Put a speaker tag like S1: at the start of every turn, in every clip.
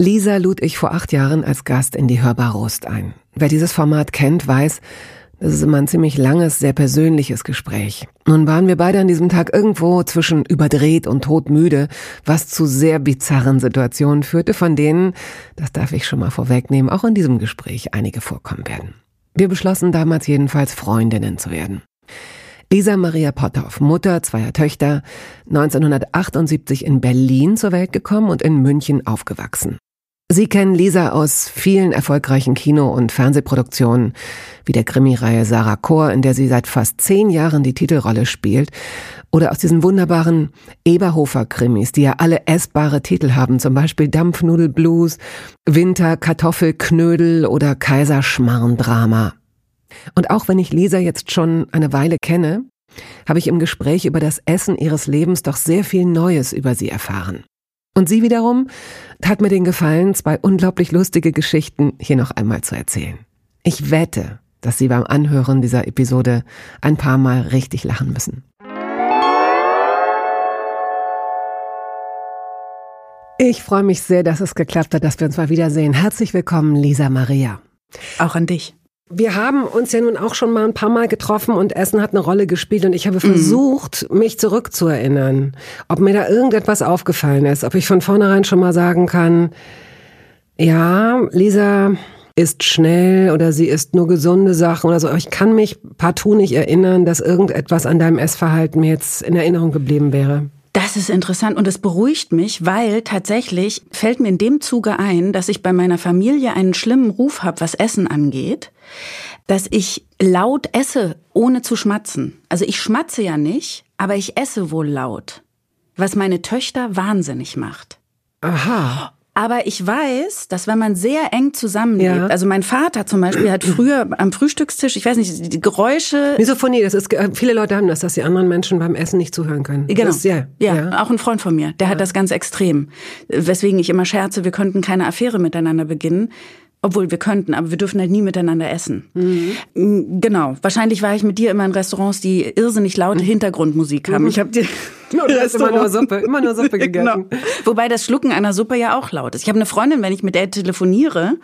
S1: Lisa lud ich vor acht Jahren als Gast in die Hörbar Rost ein. Wer dieses Format kennt, weiß, das ist immer ein ziemlich langes, sehr persönliches Gespräch. Nun waren wir beide an diesem Tag irgendwo zwischen überdreht und todmüde, was zu sehr bizarren Situationen führte, von denen, das darf ich schon mal vorwegnehmen, auch in diesem Gespräch einige vorkommen werden. Wir beschlossen damals jedenfalls Freundinnen zu werden. Lisa Maria Potthoff, Mutter zweier Töchter, 1978 in Berlin zur Welt gekommen und in München aufgewachsen. Sie kennen Lisa aus vielen erfolgreichen Kino- und Fernsehproduktionen, wie der Krimireihe Sarah Chor, in der sie seit fast zehn Jahren die Titelrolle spielt, oder aus diesen wunderbaren Eberhofer-Krimis, die ja alle essbare Titel haben, zum Beispiel Dampfnudelblues, Winter, Kartoffelknödel oder Kaiserschmarrn-Drama. Und auch wenn ich Lisa jetzt schon eine Weile kenne, habe ich im Gespräch über das Essen ihres Lebens doch sehr viel Neues über sie erfahren. Und sie wiederum tat mir den Gefallen, zwei unglaublich lustige Geschichten hier noch einmal zu erzählen. Ich wette, dass Sie beim Anhören dieser Episode ein paar Mal richtig lachen müssen. Ich freue mich sehr, dass es geklappt hat, dass wir uns mal wiedersehen. Herzlich willkommen, Lisa Maria.
S2: Auch an dich.
S1: Wir haben uns ja nun auch schon mal ein paar Mal getroffen und Essen hat eine Rolle gespielt und ich habe versucht, mhm. mich zurückzuerinnern, ob mir da irgendetwas aufgefallen ist, ob ich von vornherein schon mal sagen kann, ja, Lisa isst schnell oder sie isst nur gesunde Sachen oder so. Aber ich kann mich partout nicht erinnern, dass irgendetwas an deinem Essverhalten mir jetzt in Erinnerung geblieben wäre.
S2: Das ist interessant und es beruhigt mich, weil tatsächlich fällt mir in dem Zuge ein, dass ich bei meiner Familie einen schlimmen Ruf habe, was Essen angeht, dass ich laut esse, ohne zu schmatzen. Also ich schmatze ja nicht, aber ich esse wohl laut, was meine Töchter wahnsinnig macht.
S1: Aha.
S2: Aber ich weiß, dass wenn man sehr eng zusammenlebt, ja. also mein Vater zum Beispiel hat früher am Frühstückstisch, ich weiß nicht, die Geräusche.
S1: Misophonie, das ist, viele Leute haben das, dass sie anderen Menschen beim Essen nicht zuhören können.
S2: Genau.
S1: Ist,
S2: ja, ja, ja, auch ein Freund von mir, der ja. hat das ganz extrem. Weswegen ich immer scherze, wir könnten keine Affäre miteinander beginnen. Obwohl wir könnten, aber wir dürfen halt nie miteinander essen. Mhm. Genau. Wahrscheinlich war ich mit dir immer in Restaurants, die irrsinnig laute mhm. Hintergrundmusik haben. Mhm.
S1: Ich habe dir immer nur Suppe, immer nur Suppe gegessen.
S2: genau. Wobei das Schlucken einer Suppe ja auch laut ist. Ich habe eine Freundin, wenn ich mit der telefoniere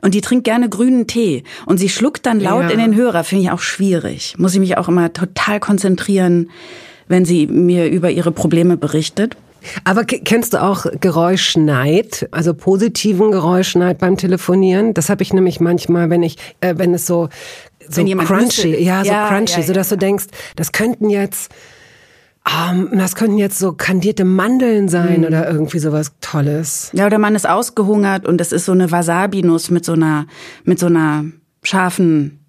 S2: und die trinkt gerne grünen Tee und sie schluckt dann laut ja. in den Hörer, finde ich auch schwierig. Muss ich mich auch immer total konzentrieren, wenn sie mir über ihre Probleme berichtet.
S1: Aber kennst du auch Geräuschneid, also positiven Geräuschneid beim Telefonieren? Das habe ich nämlich manchmal, wenn ich, äh, wenn es so so crunchy, ja, so ja, crunchy, ja, ja. so dass du denkst, das könnten jetzt um, ähm, das könnten jetzt so kandierte Mandeln sein mhm. oder irgendwie sowas Tolles.
S2: Ja, oder man ist ausgehungert und das ist so eine Wasabi-Nuss mit so einer, mit so einer scharfen,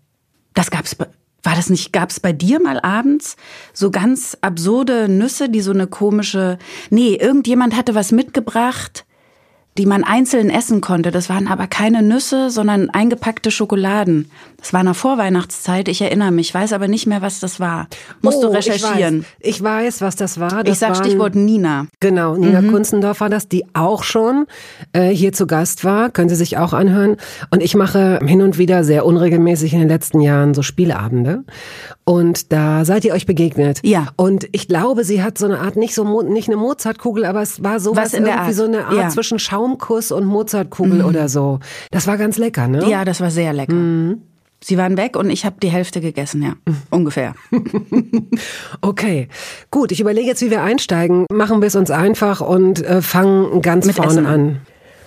S2: das gab's war das nicht, gab es bei dir mal abends so ganz absurde Nüsse, die so eine komische, nee, irgendjemand hatte was mitgebracht, die man einzeln essen konnte. Das waren aber keine Nüsse, sondern eingepackte Schokoladen. Das war in der Vorweihnachtszeit, ich erinnere mich, weiß aber nicht mehr, was das war. Musst oh, du recherchieren.
S1: Ich weiß, ich weiß, was das war. Das
S2: ich sag waren, Stichwort Nina.
S1: Genau, Nina mhm. Kunzendorf war das, die auch schon äh, hier zu Gast war. Können Sie sich auch anhören. Und ich mache hin und wieder sehr unregelmäßig in den letzten Jahren so Spieleabende. Und da seid ihr euch begegnet.
S2: Ja.
S1: Und ich glaube, sie hat so eine Art, nicht so nicht eine Mozartkugel, aber es war sowas
S2: Was in der Art.
S1: so eine Art
S2: ja.
S1: zwischen Schaumkuss und Mozartkugel mhm. oder so. Das war ganz lecker, ne?
S2: Ja, das war sehr lecker. Mhm. Sie waren weg und ich habe die Hälfte gegessen, ja. Ungefähr.
S1: okay. Gut, ich überlege jetzt, wie wir einsteigen. Machen wir es uns einfach und äh, fangen ganz Mit vorne Essen. an.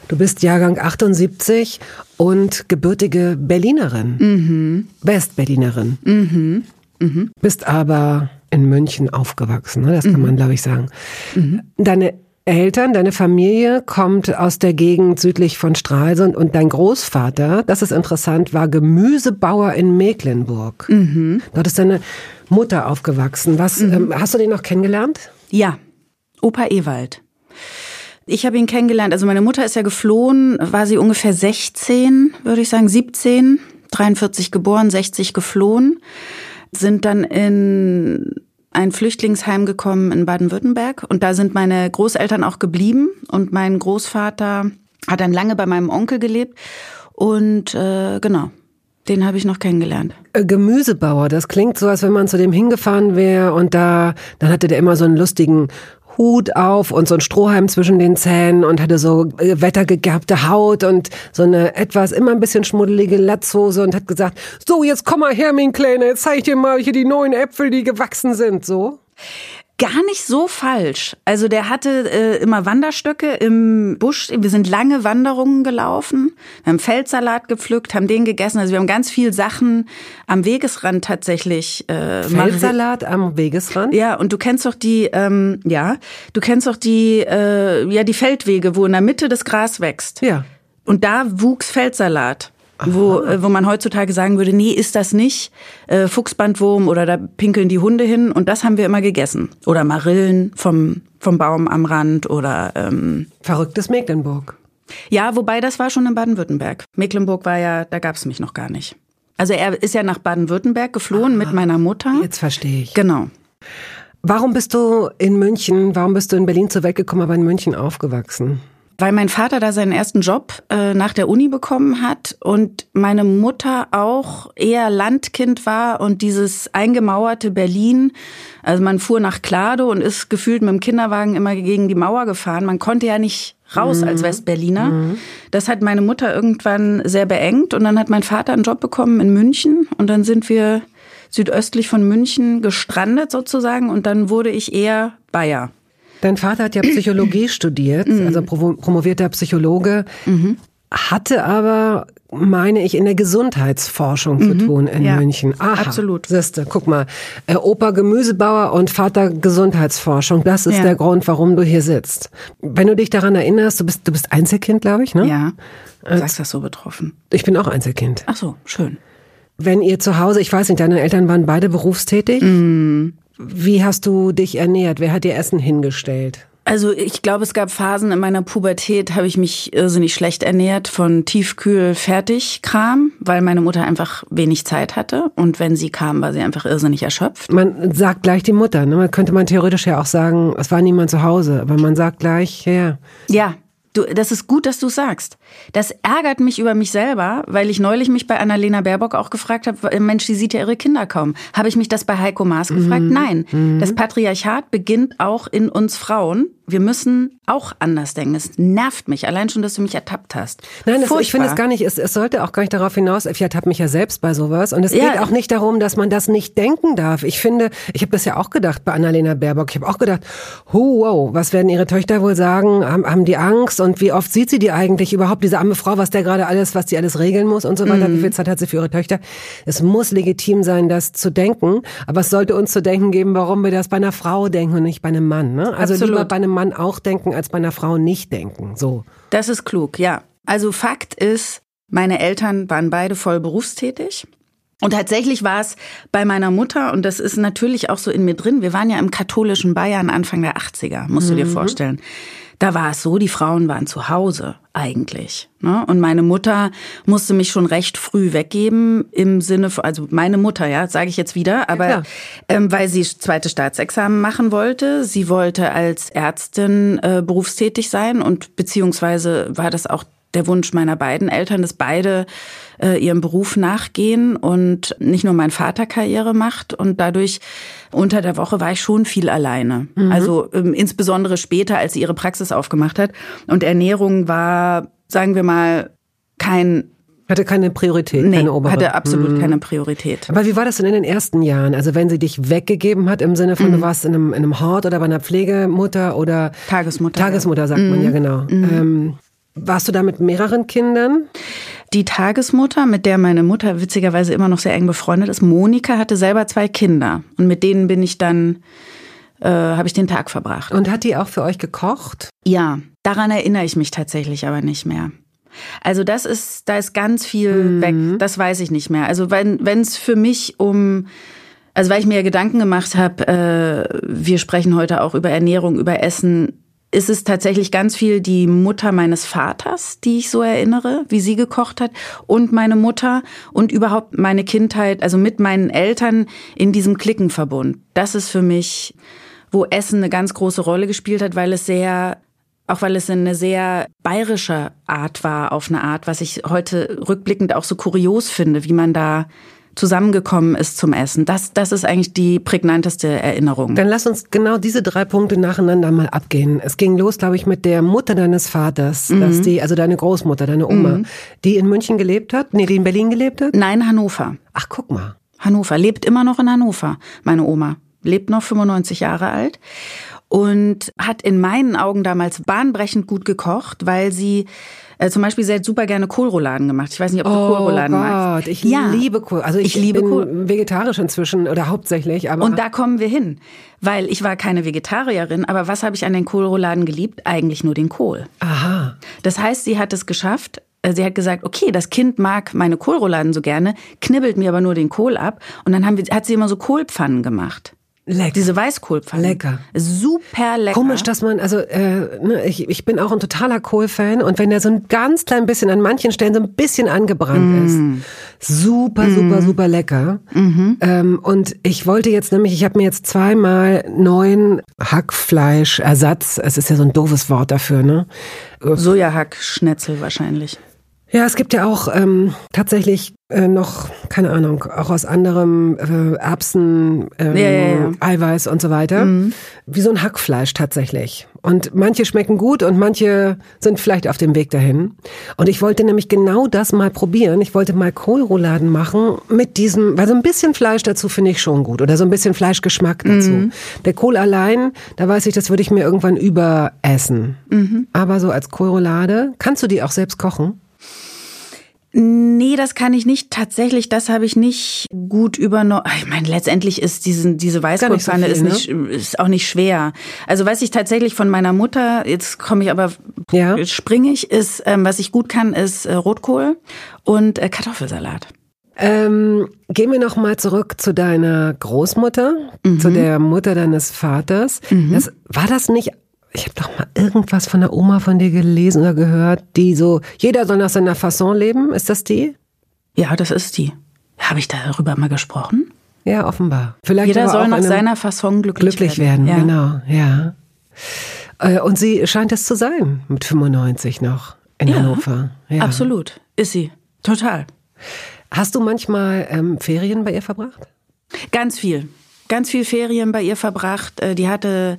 S1: Du bist Jahrgang 78 und gebürtige Berlinerin.
S2: Mhm.
S1: Westberlinerin.
S2: Mhm. Mhm.
S1: Bist aber in München aufgewachsen, ne? das kann mhm. man, glaube ich, sagen. Mhm. Deine Eltern, deine Familie kommt aus der Gegend südlich von Stralsund und dein Großvater, das ist interessant, war Gemüsebauer in Mecklenburg.
S2: Mhm.
S1: Dort ist deine Mutter aufgewachsen. Was, mhm. ähm, hast du den noch kennengelernt?
S2: Ja, Opa Ewald. Ich habe ihn kennengelernt, also meine Mutter ist ja geflohen, war sie ungefähr 16, würde ich sagen, 17. 43 geboren, 60 geflohen, sind dann in ein Flüchtlingsheim gekommen in Baden-Württemberg. Und da sind meine Großeltern auch geblieben. Und mein Großvater hat dann lange bei meinem Onkel gelebt. Und äh, genau, den habe ich noch kennengelernt.
S1: Äh, Gemüsebauer, das klingt so, als wenn man zu dem hingefahren wäre und da, dann hatte der immer so einen lustigen Hut auf und so ein Strohhalm zwischen den Zähnen und hatte so äh, wettergegerbte Haut und so eine etwas immer ein bisschen schmuddelige Latzhose und hat gesagt, so jetzt komm mal her, mein Kleiner, jetzt zeig ich dir mal hier die neuen Äpfel, die gewachsen sind, so
S2: gar nicht so falsch. Also der hatte äh, immer Wanderstöcke im Busch. Wir sind lange Wanderungen gelaufen, wir haben Feldsalat gepflückt, haben den gegessen. Also wir haben ganz viel Sachen am Wegesrand tatsächlich.
S1: Äh, Feldsalat am Wegesrand?
S2: Ja, und du kennst doch die, ähm, ja, du kennst doch die, äh, ja die Feldwege, wo in der Mitte das Gras wächst.
S1: Ja.
S2: Und da wuchs Feldsalat wo, äh, wo man heutzutage sagen würde, nee, ist das nicht äh, Fuchsbandwurm oder da pinkeln die Hunde hin und das haben wir immer gegessen. Oder Marillen vom, vom Baum am Rand oder ähm,
S1: Verrücktes Mecklenburg.
S2: Ja, wobei das war schon in Baden-Württemberg. Mecklenburg war ja, da gab es mich noch gar nicht. Also er ist ja nach Baden-Württemberg geflohen Aha, mit meiner Mutter.
S1: Jetzt verstehe ich.
S2: Genau.
S1: Warum bist du in München, warum bist du in Berlin zur Welt gekommen, aber in München aufgewachsen?
S2: Weil mein Vater da seinen ersten Job äh, nach der Uni bekommen hat und meine Mutter auch eher Landkind war und dieses eingemauerte Berlin, also man fuhr nach Klado und ist gefühlt mit dem Kinderwagen immer gegen die Mauer gefahren. Man konnte ja nicht raus mhm. als Westberliner. Mhm. Das hat meine Mutter irgendwann sehr beengt und dann hat mein Vater einen Job bekommen in München und dann sind wir südöstlich von München gestrandet sozusagen und dann wurde ich eher Bayer.
S1: Dein Vater hat ja Psychologie studiert, mhm. also promovierter Psychologe, mhm. hatte aber, meine ich, in der Gesundheitsforschung zu mhm. tun in ja, München.
S2: Aha, absolut.
S1: Siehste, guck mal, äh, Opa Gemüsebauer und Vater Gesundheitsforschung, das ist ja. der Grund, warum du hier sitzt. Wenn du dich daran erinnerst, du bist, du bist Einzelkind, glaube ich, ne?
S2: Ja, du sagst das so betroffen.
S1: Ich bin auch Einzelkind.
S2: Ach so, schön.
S1: Wenn ihr zu Hause, ich weiß nicht, deine Eltern waren beide berufstätig?
S2: Mhm.
S1: Wie hast du dich ernährt? Wer hat dir Essen hingestellt?
S2: Also ich glaube, es gab Phasen in meiner Pubertät, habe ich mich irrsinnig schlecht ernährt von Tiefkühl-Fertigkram, weil meine Mutter einfach wenig Zeit hatte und wenn sie kam, war sie einfach irrsinnig erschöpft.
S1: Man sagt gleich die Mutter, ne? Man könnte man theoretisch ja auch sagen, es war niemand zu Hause, aber man sagt gleich, ja.
S2: Ja, Du, das ist gut, dass du sagst. Das ärgert mich über mich selber, weil ich neulich mich bei Annalena Baerbock auch gefragt habe, Mensch, die sieht ja ihre Kinder kaum. Habe ich mich das bei Heiko Maas gefragt? Mhm. Nein. Mhm. Das Patriarchat beginnt auch in uns Frauen wir müssen auch anders denken. Es nervt mich, allein schon, dass du mich ertappt hast.
S1: Nein, das, ich finde es gar nicht, es, es sollte auch gar nicht darauf hinaus, ich ertappe mich ja selbst bei sowas. Und es ja. geht auch nicht darum, dass man das nicht denken darf. Ich finde, ich habe das ja auch gedacht bei Annalena Baerbock. Ich habe auch gedacht, oh, wow, was werden ihre Töchter wohl sagen? Haben, haben die Angst? Und wie oft sieht sie die eigentlich überhaupt, diese arme Frau, was der gerade alles, was die alles regeln muss und so weiter? Mhm. Wie viel Zeit hat sie für ihre Töchter? Es muss legitim sein, das zu denken. Aber es sollte uns zu denken geben, warum wir das bei einer Frau denken und nicht bei einem Mann. Ne? Also
S2: Absolut.
S1: lieber bei einem Mann auch denken, als bei einer Frau nicht denken. So.
S2: Das ist klug, ja. Also Fakt ist, meine Eltern waren beide voll berufstätig. Und tatsächlich war es bei meiner Mutter, und das ist natürlich auch so in mir drin, wir waren ja im katholischen Bayern Anfang der 80er, musst du dir mhm. Da war es so, die Frauen waren zu Hause eigentlich. Ne? Und meine Mutter musste mich schon recht früh weggeben im Sinne von, also meine Mutter, ja, sage ich jetzt wieder, aber ja, ähm, weil sie zweite Staatsexamen machen wollte. Sie wollte als Ärztin äh, berufstätig sein und beziehungsweise war das auch der Wunsch meiner beiden Eltern, dass beide äh, ihrem Beruf nachgehen und nicht nur mein Vater Karriere macht. Und dadurch unter der Woche war ich schon viel alleine. Mhm. Also ähm, insbesondere später, als sie ihre Praxis aufgemacht hat. Und Ernährung war, sagen wir mal, kein
S1: hatte keine Priorität,
S2: nee,
S1: keine obere.
S2: hatte absolut hm. keine Priorität.
S1: Aber wie war das denn in den ersten Jahren? Also wenn sie dich weggegeben hat im Sinne von, mhm. du warst in einem, in einem Hort oder bei einer Pflegemutter oder
S2: Tagesmutter.
S1: Tagesmutter sagt mhm. man ja genau. Mhm. Ähm, warst du da mit mehreren Kindern?
S2: Die Tagesmutter, mit der meine Mutter witzigerweise immer noch sehr eng befreundet ist, Monika, hatte selber zwei Kinder. Und mit denen bin ich dann, äh, habe ich den Tag verbracht.
S1: Und hat die auch für euch gekocht?
S2: Ja, daran erinnere ich mich tatsächlich aber nicht mehr. Also das ist, da ist ganz viel mhm. weg. Das weiß ich nicht mehr. Also wenn es für mich um also weil ich mir Gedanken gemacht habe, äh, wir sprechen heute auch über Ernährung, über Essen ist es tatsächlich ganz viel die Mutter meines Vaters, die ich so erinnere, wie sie gekocht hat, und meine Mutter und überhaupt meine Kindheit, also mit meinen Eltern in diesem Klickenverbund. Das ist für mich, wo Essen eine ganz große Rolle gespielt hat, weil es sehr auch weil es eine sehr bayerische Art war, auf eine Art, was ich heute rückblickend auch so kurios finde, wie man da zusammengekommen ist zum Essen. Das, das ist eigentlich die prägnanteste Erinnerung.
S1: Dann lass uns genau diese drei Punkte nacheinander mal abgehen. Es ging los, glaube ich, mit der Mutter deines Vaters, mhm. dass die, also deine Großmutter, deine Oma, mhm. die in München gelebt hat, nee, die in Berlin gelebt hat?
S2: Nein, Hannover.
S1: Ach, guck mal.
S2: Hannover, lebt immer noch in Hannover, meine Oma. Lebt noch 95 Jahre alt und hat in meinen Augen damals bahnbrechend gut gekocht, weil sie äh, zum Beispiel, sie hat super gerne Kohlrouladen gemacht. Ich weiß nicht, ob du oh Kohlrouladen Gott, magst.
S1: Ich ja. liebe Kohl. Also ich, ich liebe bin Kohl. vegetarisch inzwischen oder hauptsächlich. Aber
S2: Und da kommen wir hin. Weil ich war keine Vegetarierin, aber was habe ich an den Kohlrouladen geliebt? Eigentlich nur den Kohl.
S1: Aha.
S2: Das heißt, sie hat es geschafft, äh, sie hat gesagt, okay, das Kind mag meine Kohlrouladen so gerne, knibbelt mir aber nur den Kohl ab. Und dann haben wir, hat sie immer so Kohlpfannen gemacht.
S1: Lecker.
S2: Diese Weißkohlpfanne.
S1: Lecker.
S2: Super lecker.
S1: Komisch, dass man, also äh, ne, ich, ich bin auch ein totaler Kohlfan und wenn der so ein ganz klein bisschen, an manchen Stellen so ein bisschen angebrannt mm. ist, super, super, mm. super lecker. Mhm. Ähm, und ich wollte jetzt nämlich, ich habe mir jetzt zweimal neuen Hackfleischersatz, es ist ja so ein doofes Wort dafür, ne?
S2: Sojahack-Schnetzel wahrscheinlich.
S1: Ja, es gibt ja auch ähm, tatsächlich äh, noch, keine Ahnung, auch aus anderem äh, Erbsen, ähm, ja, ja, ja. Eiweiß und so weiter. Mhm. Wie so ein Hackfleisch tatsächlich. Und manche schmecken gut und manche sind vielleicht auf dem Weg dahin. Und ich wollte nämlich genau das mal probieren. Ich wollte mal Kohlrouladen machen mit diesem, weil so ein bisschen Fleisch dazu finde ich schon gut. Oder so ein bisschen Fleischgeschmack dazu. Mhm. Der Kohl allein, da weiß ich, das würde ich mir irgendwann überessen. Mhm. Aber so als Kohlroulade, kannst du die auch selbst kochen?
S2: Nee, das kann ich nicht. Tatsächlich, das habe ich nicht gut übernommen. Ich meine, letztendlich ist diesen, diese Weißkohlpfanne so ist, ne? ist auch nicht schwer. Also was ich tatsächlich von meiner Mutter, jetzt komme ich aber, ja. ich, ist, ähm, was ich gut kann, ist äh, Rotkohl und äh, Kartoffelsalat.
S1: Ähm, gehen wir noch mal zurück zu deiner Großmutter, mhm. zu der Mutter deines Vaters. Mhm. Das, war das nicht ich habe doch mal irgendwas von der Oma von dir gelesen oder gehört, die so, jeder soll nach seiner Fasson leben. Ist das die?
S2: Ja, das ist die. Habe ich darüber mal gesprochen?
S1: Ja, offenbar. Vielleicht
S2: jeder soll nach seiner Fasson glücklich,
S1: glücklich werden. werden ja. Genau, ja. Äh, und sie scheint es zu sein, mit 95 noch in ja, Hannover.
S2: Ja, absolut. Ist sie. Total.
S1: Hast du manchmal ähm, Ferien bei ihr verbracht?
S2: Ganz viel. Ganz viel Ferien bei ihr verbracht. Äh, die hatte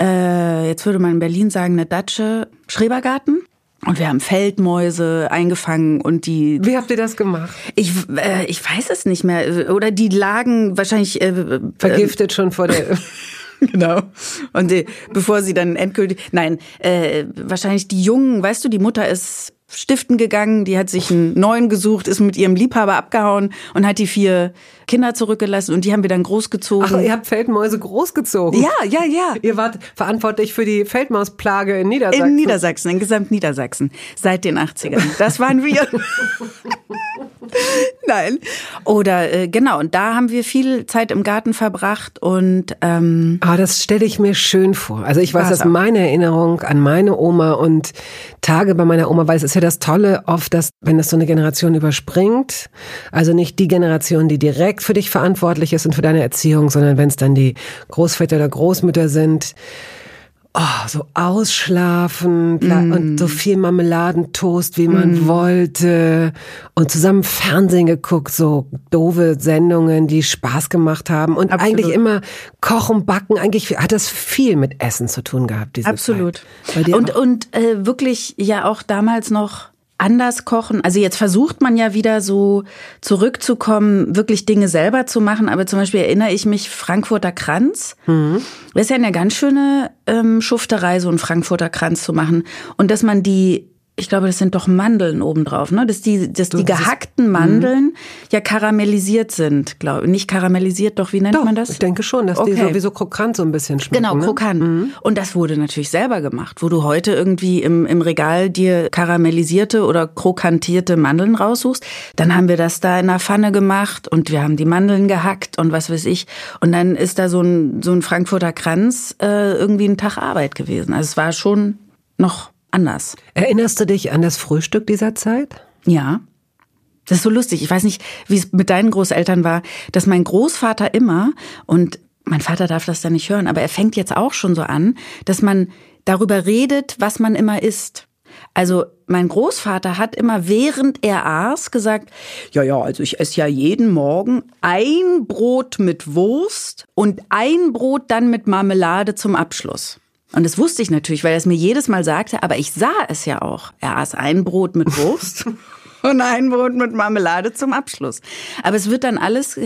S2: äh, jetzt würde man in Berlin sagen, eine Datsche Schrebergarten. Und wir haben Feldmäuse eingefangen und die.
S1: Wie habt ihr das gemacht?
S2: Ich, äh, ich weiß es nicht mehr. Oder die lagen wahrscheinlich äh,
S1: vergiftet äh, schon vor der.
S2: genau. Und die, bevor sie dann endgültig. Nein, äh, wahrscheinlich die Jungen, weißt du, die Mutter ist stiften gegangen, die hat sich einen neuen gesucht, ist mit ihrem Liebhaber abgehauen und hat die vier Kinder zurückgelassen und die haben wir dann großgezogen.
S1: Ach, ihr habt Feldmäuse großgezogen?
S2: Ja, ja, ja.
S1: Ihr wart verantwortlich für die Feldmausplage in Niedersachsen?
S2: In Niedersachsen, in gesamt Niedersachsen, seit den 80ern. Das waren wir. Nein. Oder äh, genau, und da haben wir viel Zeit im Garten verbracht und ähm,
S1: Ah, das stelle ich mir schön vor. Also ich weiß, dass meine Erinnerung an meine Oma und Tage bei meiner Oma, weil es ist ja das Tolle oft, dass wenn das so eine Generation überspringt, also nicht die Generation, die direkt für dich verantwortlich ist und für deine Erziehung, sondern wenn es dann die Großväter oder Großmütter sind, oh, so ausschlafen mm. und so viel Marmeladentoast, wie man mm. wollte und zusammen Fernsehen geguckt, so doofe Sendungen, die Spaß gemacht haben und Absolut. eigentlich immer Kochen, Backen, eigentlich hat das viel mit Essen zu tun gehabt. Diese
S2: Absolut. Und, und äh, wirklich ja auch damals noch anders kochen? Also jetzt versucht man ja wieder so zurückzukommen, wirklich Dinge selber zu machen. Aber zum Beispiel erinnere ich mich Frankfurter Kranz. Mhm. Das ist ja eine ganz schöne ähm, Schufterei, so einen Frankfurter Kranz zu machen. Und dass man die ich glaube, das sind doch Mandeln obendrauf, ne? Dass die, dass die gehackten mhm. Mandeln ja karamellisiert sind, glaube ich. Nicht karamellisiert, doch, wie nennt
S1: doch,
S2: man das?
S1: Ich denke schon, dass okay. die sowieso krokant so ein bisschen schmecken.
S2: Genau,
S1: ne?
S2: krokant. Mhm. Und das wurde natürlich selber gemacht, wo du heute irgendwie im, im Regal dir karamellisierte oder krokantierte Mandeln raussuchst. Dann haben wir das da in der Pfanne gemacht und wir haben die Mandeln gehackt und was weiß ich. Und dann ist da so ein, so ein Frankfurter Kranz äh, irgendwie ein Tag Arbeit gewesen. Also es war schon noch anders.
S1: Erinnerst du dich an das Frühstück dieser Zeit?
S2: Ja. Das ist so lustig. Ich weiß nicht, wie es mit deinen Großeltern war, dass mein Großvater immer, und mein Vater darf das da nicht hören, aber er fängt jetzt auch schon so an, dass man darüber redet, was man immer isst. Also mein Großvater hat immer, während er aß, gesagt, ja, ja, also ich esse ja jeden Morgen ein Brot mit Wurst und ein Brot dann mit Marmelade zum Abschluss. Und das wusste ich natürlich, weil er es mir jedes Mal sagte, aber ich sah es ja auch. Er aß ein Brot mit Wurst und ein Brot mit Marmelade zum Abschluss. Aber es wird dann alles.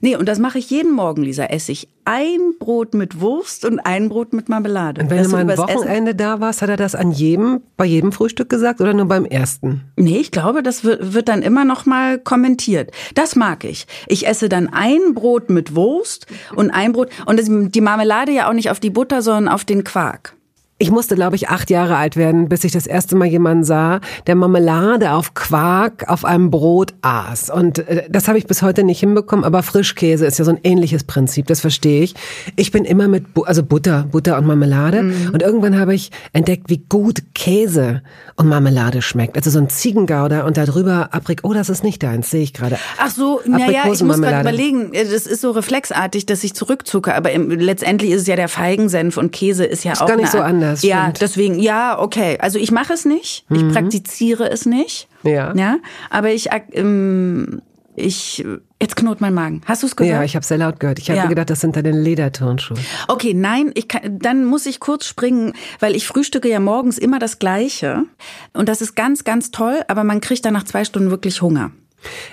S2: Nee, und das mache ich jeden Morgen, Lisa. Esse ich ein Brot mit Wurst und ein Brot mit Marmelade.
S1: Und wenn das du mal ein Wochenende Essen? da warst, hat er das an jedem, bei jedem Frühstück gesagt oder nur beim ersten?
S2: Nee, ich glaube, das wird, wird dann immer noch mal kommentiert. Das mag ich. Ich esse dann ein Brot mit Wurst und ein Brot und die Marmelade ja auch nicht auf die Butter, sondern auf den Quark.
S1: Ich musste, glaube ich, acht Jahre alt werden, bis ich das erste Mal jemanden sah, der Marmelade auf Quark auf einem Brot aß. Und äh, das habe ich bis heute nicht hinbekommen, aber Frischkäse ist ja so ein ähnliches Prinzip, das verstehe ich. Ich bin immer mit, also Butter, Butter und Marmelade. Mhm. Und irgendwann habe ich entdeckt, wie gut Käse und Marmelade schmeckt. Also so ein Ziegengouda und darüber Abrik, oh, das ist nicht deins, sehe ich gerade.
S2: Ach so, naja, ich muss gerade überlegen, das ist so reflexartig, dass ich zurückzucke, aber im, letztendlich ist es ja der Feigensenf und Käse ist ja
S1: ist
S2: auch
S1: gar nicht so anders
S2: das ja, deswegen, ja, okay. Also ich mache es nicht, ich mhm. praktiziere es nicht.
S1: Ja.
S2: Ja, aber ich, ähm, ich, jetzt knurrt mein Magen. Hast du es gehört?
S1: Ja, ich habe sehr laut gehört. Ich habe ja. gedacht, das sind deine Lederturnschuhe.
S2: Okay, nein, ich kann, dann muss ich kurz springen, weil ich frühstücke ja morgens immer das Gleiche. Und das ist ganz, ganz toll, aber man kriegt dann nach zwei Stunden wirklich Hunger.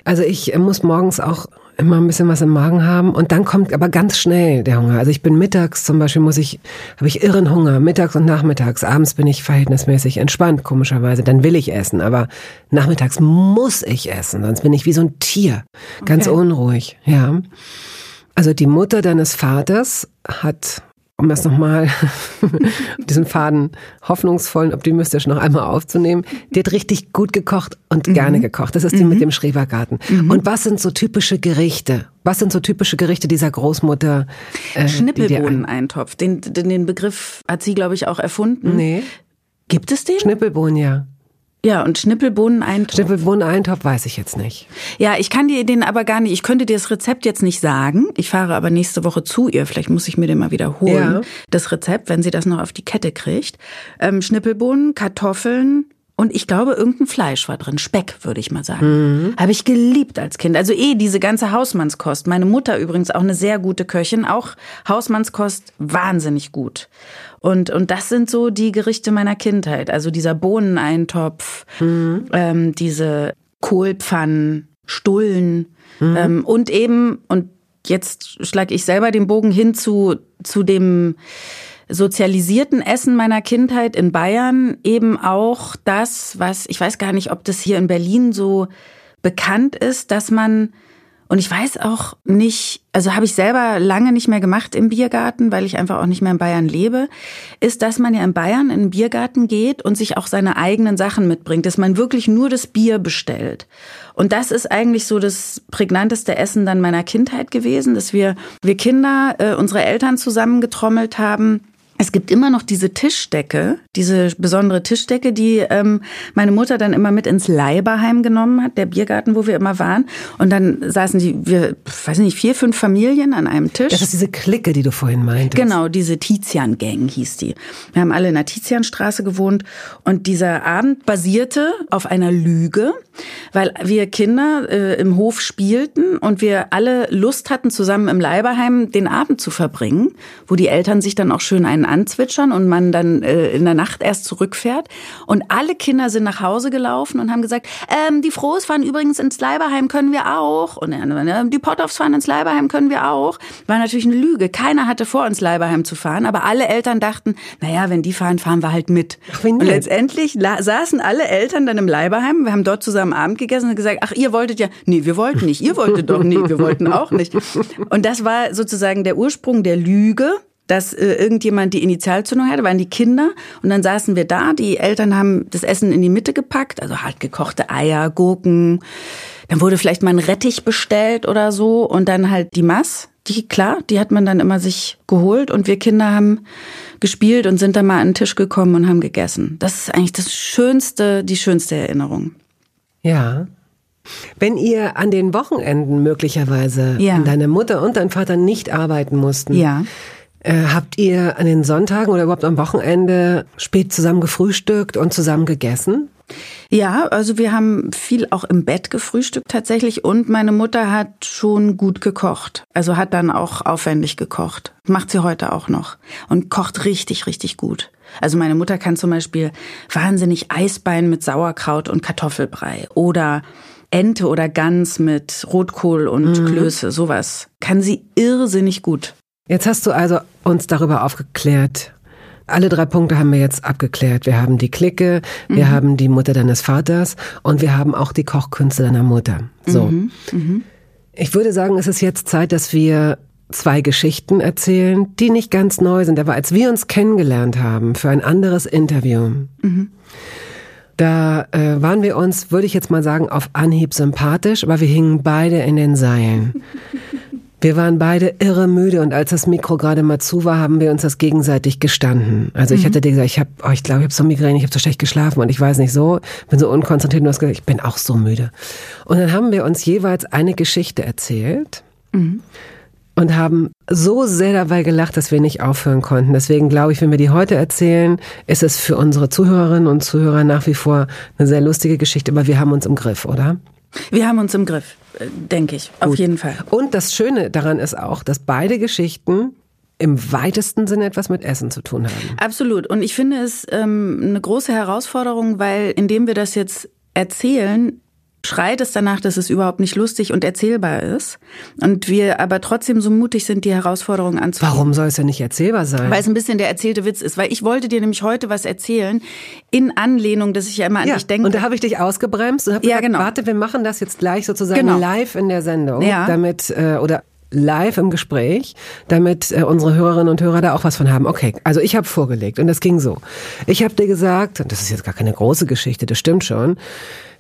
S1: Also ich muss morgens auch immer ein bisschen was im Magen haben und dann kommt aber ganz schnell der Hunger. Also ich bin mittags zum Beispiel muss ich, habe ich irren Hunger, mittags und nachmittags. Abends bin ich verhältnismäßig entspannt, komischerweise. Dann will ich essen, aber nachmittags muss ich essen, sonst bin ich wie so ein Tier, ganz okay. unruhig. Ja. Also die Mutter deines Vaters hat um das nochmal, diesen Faden hoffnungsvoll und optimistisch noch einmal aufzunehmen, die hat richtig gut gekocht und mhm. gerne gekocht. Das ist die mhm. mit dem Schrebergarten. Mhm. Und was sind so typische Gerichte? Was sind so typische Gerichte dieser Großmutter?
S2: Äh, Schnippelbohneneintopf. Den, den, den Begriff hat sie, glaube ich, auch erfunden.
S1: Nee.
S2: Gibt es den?
S1: Schnippelbohnen, ja.
S2: Ja, und Schnippelbohneneintopf.
S1: Schnippelbohneneintopf weiß ich jetzt nicht.
S2: Ja, ich kann dir den aber gar nicht, ich könnte dir das Rezept jetzt nicht sagen. Ich fahre aber nächste Woche zu ihr. Vielleicht muss ich mir den mal wiederholen. Ja. Das Rezept, wenn sie das noch auf die Kette kriegt. Ähm, Schnippelbohnen, Kartoffeln, und ich glaube, irgendein Fleisch war drin. Speck, würde ich mal sagen. Mhm. Habe ich geliebt als Kind. Also eh diese ganze Hausmannskost. Meine Mutter übrigens auch eine sehr gute Köchin. Auch Hausmannskost wahnsinnig gut. Und, und das sind so die Gerichte meiner Kindheit. Also dieser Bohneneintopf, mhm. ähm, diese Kohlpfannen, Stullen mhm. ähm, und eben, und jetzt schlage ich selber den Bogen hin zu, zu dem sozialisierten Essen meiner Kindheit in Bayern eben auch das, was, ich weiß gar nicht, ob das hier in Berlin so bekannt ist, dass man und ich weiß auch nicht, also habe ich selber lange nicht mehr gemacht im Biergarten, weil ich einfach auch nicht mehr in Bayern lebe, ist, dass man ja in Bayern in den Biergarten geht und sich auch seine eigenen Sachen mitbringt, dass man wirklich nur das Bier bestellt. Und das ist eigentlich so das prägnanteste Essen dann meiner Kindheit gewesen, dass wir, wir Kinder, äh, unsere Eltern zusammengetrommelt haben es gibt immer noch diese Tischdecke, diese besondere Tischdecke, die ähm, meine Mutter dann immer mit ins Leiberheim genommen hat, der Biergarten, wo wir immer waren. Und dann saßen die, wir, weiß nicht, vier, fünf Familien an einem Tisch.
S1: Das ist diese Clique, die du vorhin meintest.
S2: Genau, diese Tizian-Gang hieß die. Wir haben alle in der Tizianstraße gewohnt und dieser Abend basierte auf einer Lüge, weil wir Kinder äh, im Hof spielten und wir alle Lust hatten, zusammen im Leiberheim den Abend zu verbringen, wo die Eltern sich dann auch schön einen anzwitschern und man dann äh, in der Nacht erst zurückfährt. Und alle Kinder sind nach Hause gelaufen und haben gesagt, ähm, die Frohs fahren übrigens ins Leiberheim, können wir auch. Und die Potthoffs fahren ins Leiberheim, können wir auch. War natürlich eine Lüge. Keiner hatte vor, ins Leiberheim zu fahren. Aber alle Eltern dachten, naja, wenn die fahren, fahren wir halt mit. Ach, und letztendlich saßen alle Eltern dann im Leiberheim. Wir haben dort zusammen Abend gegessen und gesagt, ach, ihr wolltet ja, nee, wir wollten nicht. Ihr wolltet doch nie, wir wollten auch nicht. Und das war sozusagen der Ursprung der Lüge dass äh, irgendjemand die Initialzündung hatte, waren die Kinder. Und dann saßen wir da, die Eltern haben das Essen in die Mitte gepackt, also halt gekochte Eier, Gurken. Dann wurde vielleicht mal ein Rettich bestellt oder so und dann halt die Mass. Die, klar, die hat man dann immer sich geholt und wir Kinder haben gespielt und sind dann mal an den Tisch gekommen und haben gegessen. Das ist eigentlich das schönste, die schönste Erinnerung.
S1: Ja. Wenn ihr an den Wochenenden möglicherweise ja. deine Mutter und dein Vater nicht arbeiten mussten,
S2: ja.
S1: Äh, habt ihr an den Sonntagen oder überhaupt am Wochenende spät zusammen gefrühstückt und zusammen gegessen?
S2: Ja, also wir haben viel auch im Bett gefrühstückt tatsächlich und meine Mutter hat schon gut gekocht. Also hat dann auch aufwendig gekocht. Macht sie heute auch noch und kocht richtig, richtig gut. Also meine Mutter kann zum Beispiel wahnsinnig Eisbein mit Sauerkraut und Kartoffelbrei oder Ente oder Gans mit Rotkohl und mhm. Klöße, sowas. Kann sie irrsinnig gut.
S1: Jetzt hast du also uns darüber aufgeklärt. Alle drei Punkte haben wir jetzt abgeklärt. Wir haben die Clique, wir mhm. haben die Mutter deines Vaters und wir haben auch die Kochkünste deiner Mutter. So. Mhm. Mhm. Ich würde sagen, es ist jetzt Zeit, dass wir zwei Geschichten erzählen, die nicht ganz neu sind, aber als wir uns kennengelernt haben für ein anderes Interview, mhm. da äh, waren wir uns, würde ich jetzt mal sagen, auf Anhieb sympathisch, aber wir hingen beide in den Seilen. Wir waren beide irre müde und als das Mikro gerade mal zu war, haben wir uns das gegenseitig gestanden. Also ich mhm. hatte dir gesagt, ich habe, oh, ich glaube, ich habe so Migräne, ich habe so schlecht geschlafen und ich weiß nicht so, bin so unkonzentriert und du hast gesagt, ich bin auch so müde. Und dann haben wir uns jeweils eine Geschichte erzählt. Mhm. Und haben so sehr dabei gelacht, dass wir nicht aufhören konnten. Deswegen glaube ich, wenn wir die heute erzählen, ist es für unsere Zuhörerinnen und Zuhörer nach wie vor eine sehr lustige Geschichte, aber wir haben uns im Griff, oder?
S2: Wir haben uns im Griff, äh, denke ich, Gut. auf jeden Fall.
S1: Und das Schöne daran ist auch, dass beide Geschichten im weitesten Sinne etwas mit Essen zu tun haben.
S2: Absolut. Und ich finde es ähm, eine große Herausforderung, weil indem wir das jetzt erzählen, schreit es danach, dass es überhaupt nicht lustig und erzählbar ist. Und wir aber trotzdem so mutig sind, die Herausforderung anzugehen.
S1: Warum soll es ja nicht erzählbar sein?
S2: Weil es ein bisschen der erzählte Witz ist. Weil ich wollte dir nämlich heute was erzählen, in Anlehnung, dass ich ja immer an
S1: ja,
S2: dich denke.
S1: Und da habe ich dich ausgebremst und habe ja, gesagt, genau. warte, wir machen das jetzt gleich sozusagen genau. live in der Sendung. Ja. Damit, äh, oder live im Gespräch, damit äh, unsere Hörerinnen und Hörer da auch was von haben. Okay, also ich habe vorgelegt und das ging so. Ich habe dir gesagt, und das ist jetzt gar keine große Geschichte, das stimmt schon,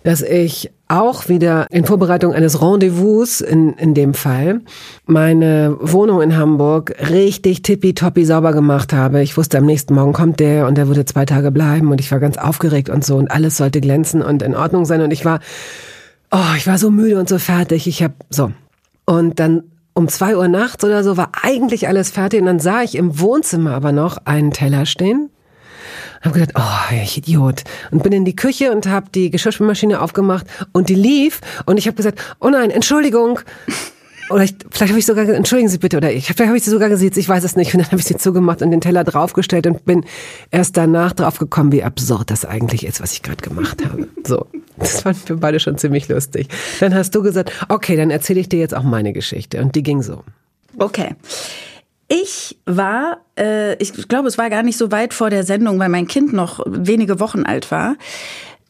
S1: dass ich auch wieder in Vorbereitung eines Rendezvous in, in dem Fall meine Wohnung in Hamburg richtig tippitoppi sauber gemacht habe. Ich wusste, am nächsten Morgen kommt der und der würde zwei Tage bleiben und ich war ganz aufgeregt und so und alles sollte glänzen und in Ordnung sein und ich war, oh, ich war so müde und so fertig. Ich habe so. Und dann um zwei Uhr nachts oder so war eigentlich alles fertig und dann sah ich im Wohnzimmer aber noch einen Teller stehen habe gedacht, oh, ich Idiot. Und bin in die Küche und habe die Geschirrspülmaschine aufgemacht und die lief und ich habe gesagt, oh nein, Entschuldigung. Oder ich, vielleicht habe ich sogar, entschuldigen Sie bitte, oder ich, vielleicht habe ich sie sogar gesehen, ich weiß es nicht. Und dann habe ich sie zugemacht und den Teller draufgestellt und bin erst danach drauf gekommen, wie absurd das eigentlich ist, was ich gerade gemacht habe. So, das fanden wir beide schon ziemlich lustig. Dann hast du gesagt, okay, dann erzähle ich dir jetzt auch meine Geschichte. Und die ging so.
S2: Okay. Ich war, äh, ich glaube, es war gar nicht so weit vor der Sendung, weil mein Kind noch wenige Wochen alt war.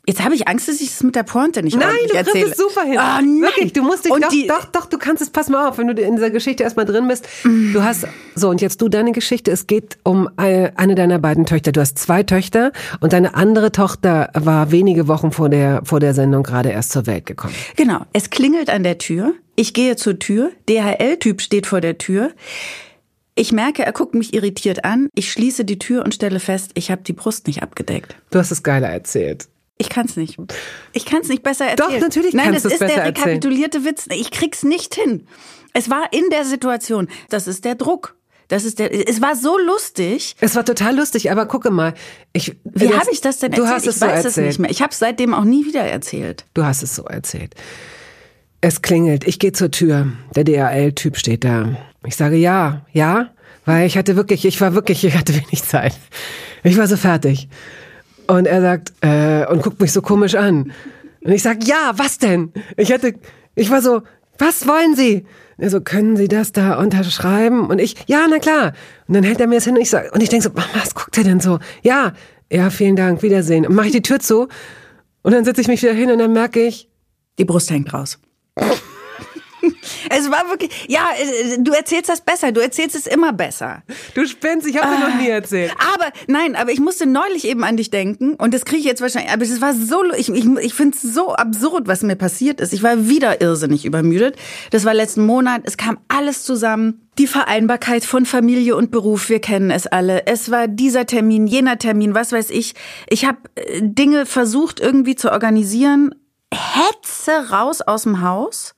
S2: Jetzt habe ich Angst, dass ich das mit der Pointe nicht
S1: Nein,
S2: du
S1: erzähle. kriegst es super hin. Oh, nein. Wirklich, du musst dich und doch, die, doch, doch, du kannst es, pass mal auf, wenn du in dieser Geschichte erstmal drin bist. Mm. Du hast, so und jetzt du deine Geschichte. Es geht um eine deiner beiden Töchter. Du hast zwei Töchter und deine andere Tochter war wenige Wochen vor der, vor der Sendung gerade erst zur Welt gekommen.
S2: Genau. Es klingelt an der Tür. Ich gehe zur Tür. DHL-Typ steht vor der Tür. Ich merke, er guckt mich irritiert an. Ich schließe die Tür und stelle fest, ich habe die Brust nicht abgedeckt.
S1: Du hast es geiler erzählt.
S2: Ich kann es nicht. Ich kann es nicht besser erzählen.
S1: Doch, natürlich
S2: Nein,
S1: kannst
S2: das
S1: ist
S2: der rekapitulierte erzählen. Witz. Ich krieg's nicht hin. Es war in der Situation. Das ist der Druck. Das ist der. Es war so lustig.
S1: Es war total lustig, aber gucke mal. Ich,
S2: Wie habe ich das denn
S1: erzählt? Du hast es
S2: ich
S1: so
S2: weiß
S1: erzählt.
S2: es nicht mehr. Ich habe es seitdem auch nie wieder erzählt.
S1: Du hast es so erzählt. Es klingelt. Ich gehe zur Tür. Der DHL-Typ steht da. Ich sage ja, ja. Weil ich hatte wirklich, ich war wirklich, ich hatte wenig Zeit. Ich war so fertig. Und er sagt, äh, und guckt mich so komisch an. Und ich sag, ja, was denn? Ich hatte, ich war so, was wollen Sie? Er so, können Sie das da unterschreiben? Und ich, ja, na klar. Und dann hält er mir das hin und ich sag, und ich denk so, was guckt er denn so? Ja, ja, vielen Dank, Wiedersehen. Und mache ich die Tür zu und dann setze ich mich wieder hin und dann merke ich,
S2: die Brust hängt raus. Es war wirklich, ja, äh, du erzählst das besser, du erzählst es immer besser.
S1: Du spinnst, ich habe ah, noch nie erzählt.
S2: Aber nein, aber ich musste neulich eben an dich denken und das kriege ich jetzt wahrscheinlich, aber es war so, ich, ich, ich finde es so absurd, was mir passiert ist. Ich war wieder irrsinnig übermüdet. Das war letzten Monat, es kam alles zusammen. Die Vereinbarkeit von Familie und Beruf, wir kennen es alle. Es war dieser Termin, jener Termin, was weiß ich. Ich habe äh, Dinge versucht irgendwie zu organisieren, hetze raus aus dem Haus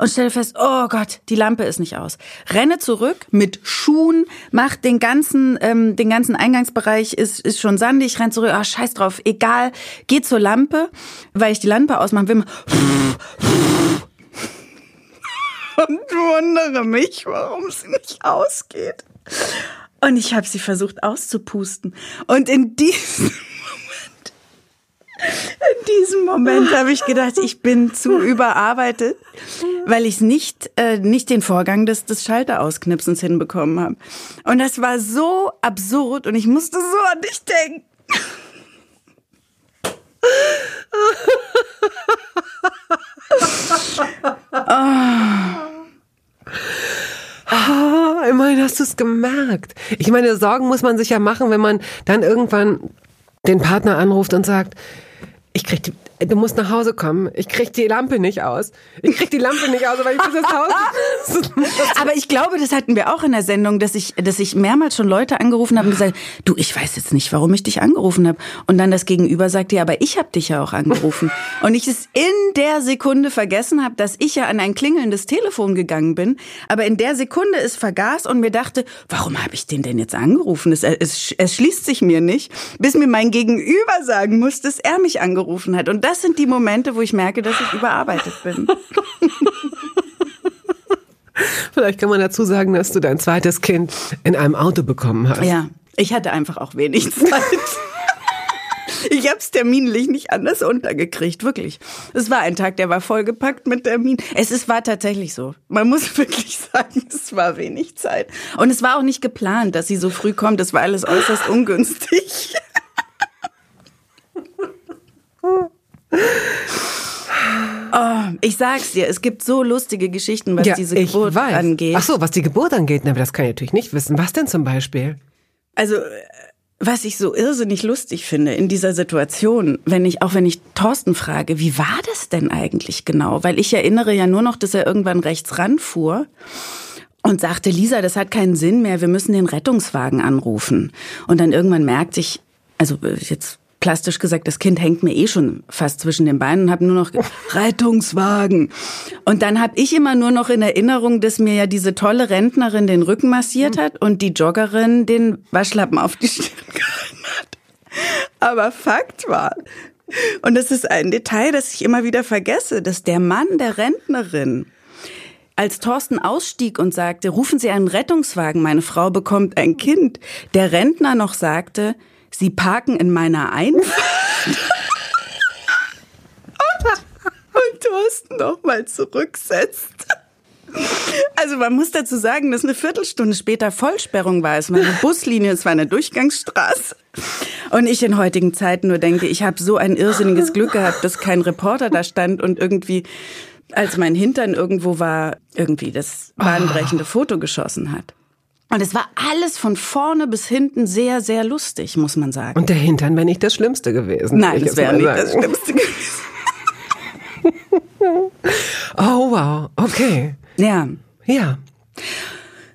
S2: und stelle fest, oh Gott, die Lampe ist nicht aus. Renne zurück mit Schuhen, mach den ganzen, ähm, den ganzen Eingangsbereich ist, ist schon sandig, renn zurück, ah, scheiß drauf, egal, geh zur Lampe, weil ich die Lampe ausmachen will. Und wundere mich, warum sie nicht ausgeht. Und ich habe sie versucht auszupusten. Und in diesem in diesem Moment habe ich gedacht, ich bin zu überarbeitet, weil ich nicht äh, nicht den Vorgang des des Schalterausknipsens hinbekommen habe. Und das war so absurd und ich musste so an dich denken.
S1: oh. immerhin hast du es gemerkt. Ich meine, Sorgen muss man sich ja machen, wenn man dann irgendwann den Partner anruft und sagt, ich krieg die, du musst nach Hause kommen. Ich krieg die Lampe nicht aus. Ich krieg die Lampe nicht aus, weil ich muss das Haus.
S2: Aber ich glaube, das hatten wir auch in der Sendung, dass ich, dass ich mehrmals schon Leute angerufen habe und gesagt, du, ich weiß jetzt nicht, warum ich dich angerufen habe. Und dann das Gegenüber sagt ja, aber ich habe dich ja auch angerufen. und ich es in der Sekunde vergessen habe, dass ich ja an ein klingelndes Telefon gegangen bin. Aber in der Sekunde es vergaß und mir dachte, warum habe ich den denn jetzt angerufen? Es, es, es schließt sich mir nicht, bis mir mein Gegenüber sagen muss, dass er mich angerufen hat. Und das sind die Momente, wo ich merke, dass ich überarbeitet bin.
S1: Vielleicht kann man dazu sagen, dass du dein zweites Kind in einem Auto bekommen hast.
S2: Ja, ich hatte einfach auch wenig Zeit. Ich habe es terminlich nicht anders untergekriegt, wirklich. Es war ein Tag, der war vollgepackt mit Termin. Es ist, war tatsächlich so. Man muss wirklich sagen, es war wenig Zeit. Und es war auch nicht geplant, dass sie so früh kommt. Das war alles äußerst ungünstig. Oh, ich sag's dir, es gibt so lustige Geschichten, was ja, diese Geburt angeht.
S1: Ach so, was die Geburt angeht, aber das kann ich natürlich nicht wissen. Was denn zum Beispiel?
S2: Also, was ich so irrsinnig lustig finde in dieser Situation, wenn ich, auch wenn ich Thorsten frage, wie war das denn eigentlich genau? Weil ich erinnere ja nur noch, dass er irgendwann rechts ranfuhr und sagte, Lisa, das hat keinen Sinn mehr, wir müssen den Rettungswagen anrufen. Und dann irgendwann merkt sich, also jetzt plastisch gesagt, das Kind hängt mir eh schon fast zwischen den Beinen und habe nur noch Rettungswagen. Und dann habe ich immer nur noch in Erinnerung, dass mir ja diese tolle Rentnerin den Rücken massiert hat und die Joggerin den Waschlappen auf die Stirn gehalten hat. Aber Fakt war, und das ist ein Detail, das ich immer wieder vergesse, dass der Mann der Rentnerin als Thorsten ausstieg und sagte, rufen Sie einen Rettungswagen, meine Frau bekommt ein Kind, der Rentner noch sagte, Sie parken in meiner Einfahrt. und Thorsten noch mal zurücksetzt. Also man muss dazu sagen, dass eine Viertelstunde später Vollsperrung war. Es war eine Buslinie, es war eine Durchgangsstraße. Und ich in heutigen Zeiten nur denke, ich habe so ein irrsinniges Glück gehabt, dass kein Reporter da stand und irgendwie, als mein Hintern irgendwo war, irgendwie das bahnbrechende Foto geschossen hat. Und es war alles von vorne bis hinten sehr, sehr lustig, muss man sagen.
S1: Und der Hintern wäre nicht das Schlimmste gewesen.
S2: Nein, das wäre nicht sagen. das Schlimmste gewesen.
S1: oh, wow. Okay.
S2: Ja.
S1: Ja.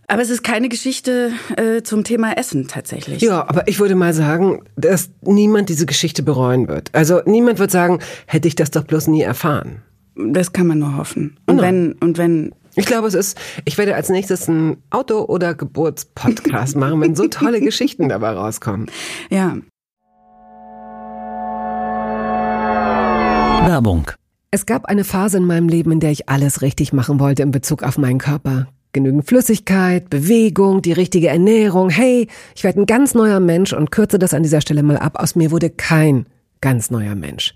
S2: Aber es ist keine Geschichte äh, zum Thema Essen tatsächlich.
S1: Ja, aber ich würde mal sagen, dass niemand diese Geschichte bereuen wird. Also niemand wird sagen, hätte ich das doch bloß nie erfahren.
S2: Das kann man nur hoffen. Und no. wenn und wenn
S1: ich glaube, es ist, ich werde als nächstes einen Auto- oder Geburtspodcast machen, wenn so tolle Geschichten dabei rauskommen.
S2: Ja.
S1: Werbung. Es gab eine Phase in meinem Leben, in der ich alles richtig machen wollte in Bezug auf meinen Körper. genügend Flüssigkeit, Bewegung, die richtige Ernährung. Hey, ich werde ein ganz neuer Mensch und kürze das an dieser Stelle mal ab. Aus mir wurde kein ganz neuer Mensch.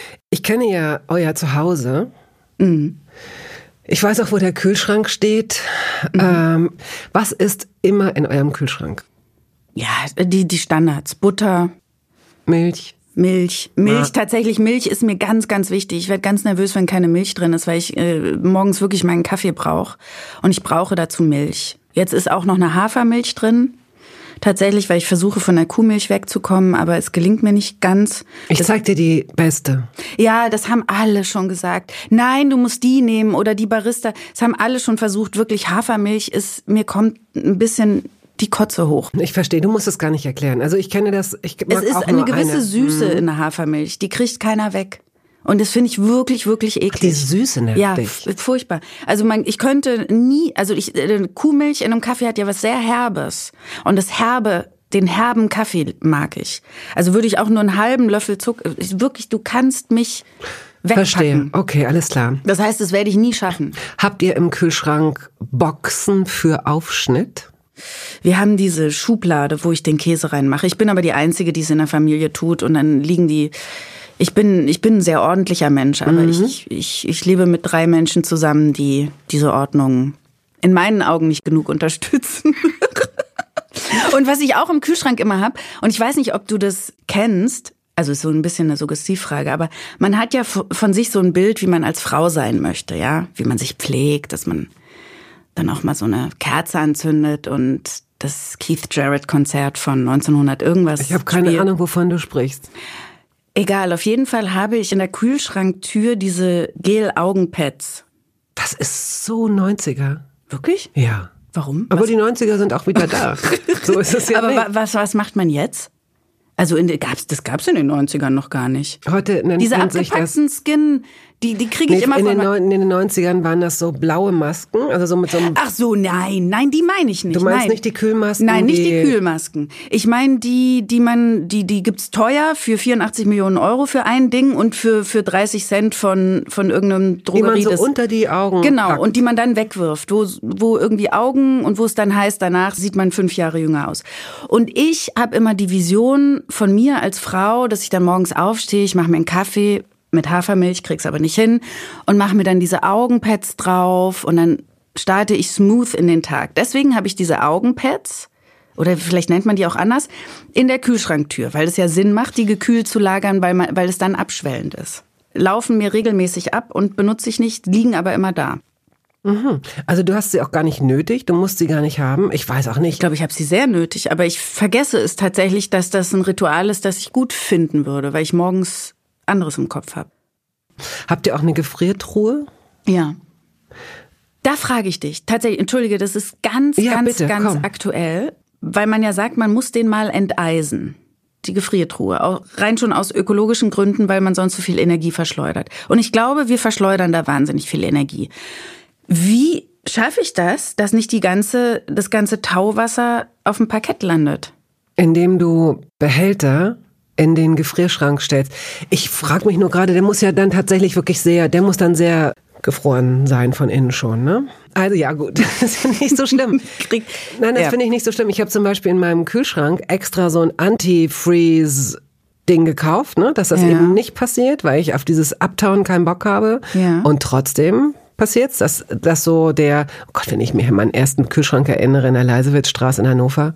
S1: Ich kenne ja euer Zuhause. Mhm. Ich weiß auch, wo der Kühlschrank steht. Mhm. Ähm, was ist immer in eurem Kühlschrank?
S2: Ja, die, die Standards. Butter.
S1: Milch.
S2: Milch. Milch, ja. tatsächlich Milch ist mir ganz, ganz wichtig. Ich werde ganz nervös, wenn keine Milch drin ist, weil ich äh, morgens wirklich meinen Kaffee brauche. Und ich brauche dazu Milch. Jetzt ist auch noch eine Hafermilch drin tatsächlich, weil ich versuche von der Kuhmilch wegzukommen, aber es gelingt mir nicht ganz.
S1: Ich das, zeig dir die beste.
S2: Ja, das haben alle schon gesagt. Nein, du musst die nehmen oder die Barista. Das haben alle schon versucht. Wirklich Hafermilch ist, mir kommt ein bisschen die Kotze hoch.
S1: Ich verstehe, du musst es gar nicht erklären. Also ich kenne das. Ich
S2: mag es ist
S1: auch
S2: eine gewisse
S1: eine.
S2: Süße mhm. in der Hafermilch. Die kriegt keiner weg. Und das finde ich wirklich, wirklich eklig. Ach,
S1: die Süße nervt
S2: Ja, furchtbar. Also man, ich könnte nie, also ich, äh, Kuhmilch in einem Kaffee hat ja was sehr Herbes. Und das Herbe, den herben Kaffee mag ich. Also würde ich auch nur einen halben Löffel Zucker, wirklich, du kannst mich wegpacken.
S1: Verstehe. Okay, alles klar.
S2: Das heißt, das werde ich nie schaffen.
S1: Habt ihr im Kühlschrank Boxen für Aufschnitt?
S2: Wir haben diese Schublade, wo ich den Käse reinmache. Ich bin aber die Einzige, die es in der Familie tut. Und dann liegen die ich bin, ich bin ein sehr ordentlicher Mensch, aber mhm. ich, ich, ich lebe mit drei Menschen zusammen, die diese Ordnung in meinen Augen nicht genug unterstützen. und was ich auch im Kühlschrank immer habe, und ich weiß nicht, ob du das kennst, also ist so ein bisschen eine Suggestivfrage, aber man hat ja von sich so ein Bild, wie man als Frau sein möchte, ja, wie man sich pflegt, dass man dann auch mal so eine Kerze anzündet und das Keith Jarrett Konzert von 1900 irgendwas.
S1: Ich habe keine. Ahnung, wovon du sprichst.
S2: Egal, auf jeden Fall habe ich in der Kühlschranktür diese Gel-Augenpads.
S1: Das ist so 90er.
S2: Wirklich?
S1: Ja.
S2: Warum?
S1: Aber
S2: was?
S1: die 90er sind auch wieder da. so ist es ja
S2: Aber
S1: nicht.
S2: wa- was, was macht man jetzt? Also in, gab's, das gab's in den 90ern noch gar nicht.
S1: Heute nennt,
S2: Diese
S1: nennt sich das
S2: abgepackten Skin, die, die kriege
S1: Nee,
S2: ich immer
S1: in,
S2: von...
S1: den, neun- in den 90ern waren das so blaue Masken, also so mit so einem.
S2: Ach so, nein, nein, die meine ich nicht.
S1: Du meinst
S2: nein.
S1: nicht die Kühlmasken,
S2: Nein, nicht die,
S1: die-
S2: Kühlmasken. Ich meine die, die man, die, die gibt's teuer für 84 Millionen Euro für ein Ding und für, für 30 Cent von, von irgendeinem
S1: die
S2: Drogerie.
S1: man so
S2: das-
S1: unter die Augen
S2: Genau,
S1: packt.
S2: und die man dann wegwirft, wo, wo irgendwie Augen und wo es dann heißt, danach sieht man fünf Jahre jünger aus. Und ich habe immer die Vision von mir als Frau, dass ich dann morgens aufstehe, ich mache mir einen Kaffee mit Hafermilch, krieg's aber nicht hin und mache mir dann diese Augenpads drauf und dann starte ich smooth in den Tag. Deswegen habe ich diese Augenpads oder vielleicht nennt man die auch anders, in der Kühlschranktür, weil es ja Sinn macht, die gekühlt zu lagern, weil, man, weil es dann abschwellend ist. Laufen mir regelmäßig ab und benutze ich nicht, liegen aber immer da.
S1: Also du hast sie auch gar nicht nötig, du musst sie gar nicht haben. Ich weiß auch
S2: Ich
S1: nicht.
S2: glaube, ich habe sie sehr nötig, aber ich vergesse es tatsächlich, dass das ein Ritual ist, das ich gut finden würde, weil ich morgens anderes im Kopf habe.
S1: Habt ihr auch eine Gefriertruhe?
S2: Ja. Da frage ich dich, tatsächlich, entschuldige, das ist ganz,
S1: Ja,
S2: ganz,
S1: bitte,
S2: ganz
S1: komm.
S2: aktuell, weil man ja sagt, man muss den mal enteisen. Die Gefriertruhe. Auch rein schon aus ökologischen Gründen, weil man sonst so viel Energie verschleudert. Und ich glaube, wir verschleudern da wahnsinnig viel Energie. Wie schaffe ich das, dass nicht die ganze, das ganze Tauwasser auf dem Parkett landet?
S1: Indem du Behälter in den Gefrierschrank stellst. Ich frage mich nur gerade, der muss ja dann tatsächlich wirklich sehr, der muss dann sehr gefroren sein von innen schon, ne? Also ja gut, das ist ja nicht so schlimm.
S2: Krieg-
S1: Nein, das
S2: Ja.
S1: finde ich nicht so schlimm. Ich habe zum Beispiel in meinem Kühlschrank extra so ein Anti-Freeze Ding gekauft, ne? dass das
S2: Ja.
S1: eben nicht passiert, weil ich auf dieses Abtauen keinen Bock habe.
S2: Ja.
S1: Und trotzdem passiert's, dass, dass so der, oh Gott, wenn ich mich an meinen ersten Kühlschrank erinnere in der Leisewitzstraße in Hannover,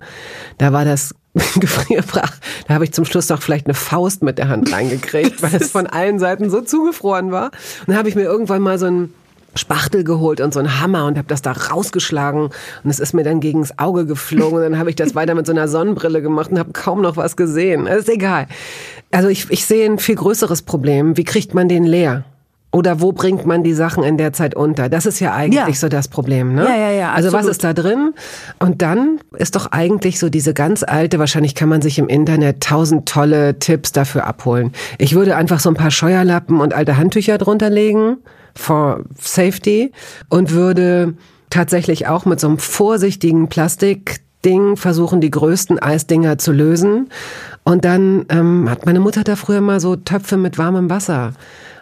S1: da war das Gefrierfach, da habe ich zum Schluss doch vielleicht eine Faust mit der Hand reingekriegt, weil es von allen Seiten so zugefroren war. Und dann habe ich mir irgendwann mal so ein Spachtel geholt und so einen Hammer und habe das da rausgeschlagen und es ist mir dann gegens Auge geflogen und dann habe ich das weiter mit so einer Sonnenbrille gemacht und habe kaum noch was gesehen. Das ist egal. Also ich, ich sehe ein viel größeres Problem. Wie kriegt man den leer? Oder wo bringt man die Sachen in der Zeit unter? Das ist ja eigentlich
S2: Ja.
S1: so das Problem, ne?
S2: Ja, ja, ja,
S1: Also was ist da drin? Und dann ist doch eigentlich so diese ganz alte, wahrscheinlich kann man sich im Internet tausend tolle Tipps dafür abholen. Ich würde einfach so ein paar Scheuerlappen und alte Handtücher drunter legen, for safety, und würde tatsächlich auch mit so einem vorsichtigen Plastikding versuchen, die größten Eisdinger zu lösen. Und dann ähm, hat meine Mutter da früher mal so Töpfe mit warmem Wasser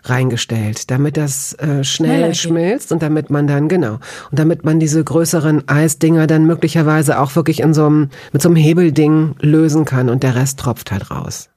S1: reingestellt, damit das äh, schnell
S2: geht.
S1: schmilzt und damit man dann, genau, und damit man diese größeren Eisdinger dann möglicherweise auch wirklich in so einem, mit so einem Hebelding lösen kann und der Rest tropft halt raus.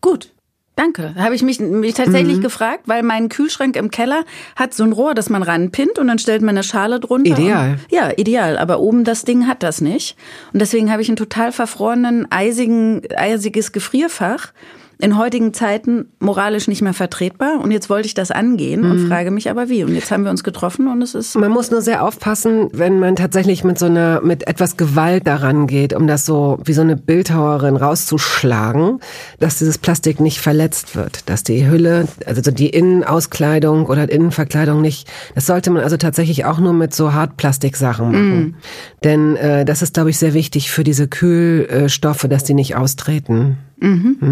S2: Gut. Danke. Habe ich mich, mich tatsächlich
S1: Mhm.
S2: gefragt, weil mein Kühlschrank im Keller hat so ein Rohr, das man ranpinnt und dann stellt man eine Schale drunter.
S1: Ideal.
S2: Und, ja, ideal. Aber oben das Ding hat das nicht. Und deswegen habe ich einen total verfrorenen, eisigen, eisiges Gefrierfach. In heutigen Zeiten moralisch nicht mehr vertretbar. Und jetzt wollte ich das angehen
S1: Mhm.
S2: und frage mich aber wie. Und jetzt haben wir uns getroffen und es ist
S1: Man muss nur sehr aufpassen, wenn man tatsächlich mit so einer, mit etwas Gewalt daran geht, um das so wie so eine Bildhauerin rauszuschlagen, dass dieses Plastik nicht verletzt wird, dass die Hülle, also so die Innenauskleidung oder Innenverkleidung nicht, das sollte man also tatsächlich auch nur mit so Hartplastiksachen machen. Denn äh, das ist, glaube ich, sehr wichtig für diese Kühlstoffe, dass die nicht austreten.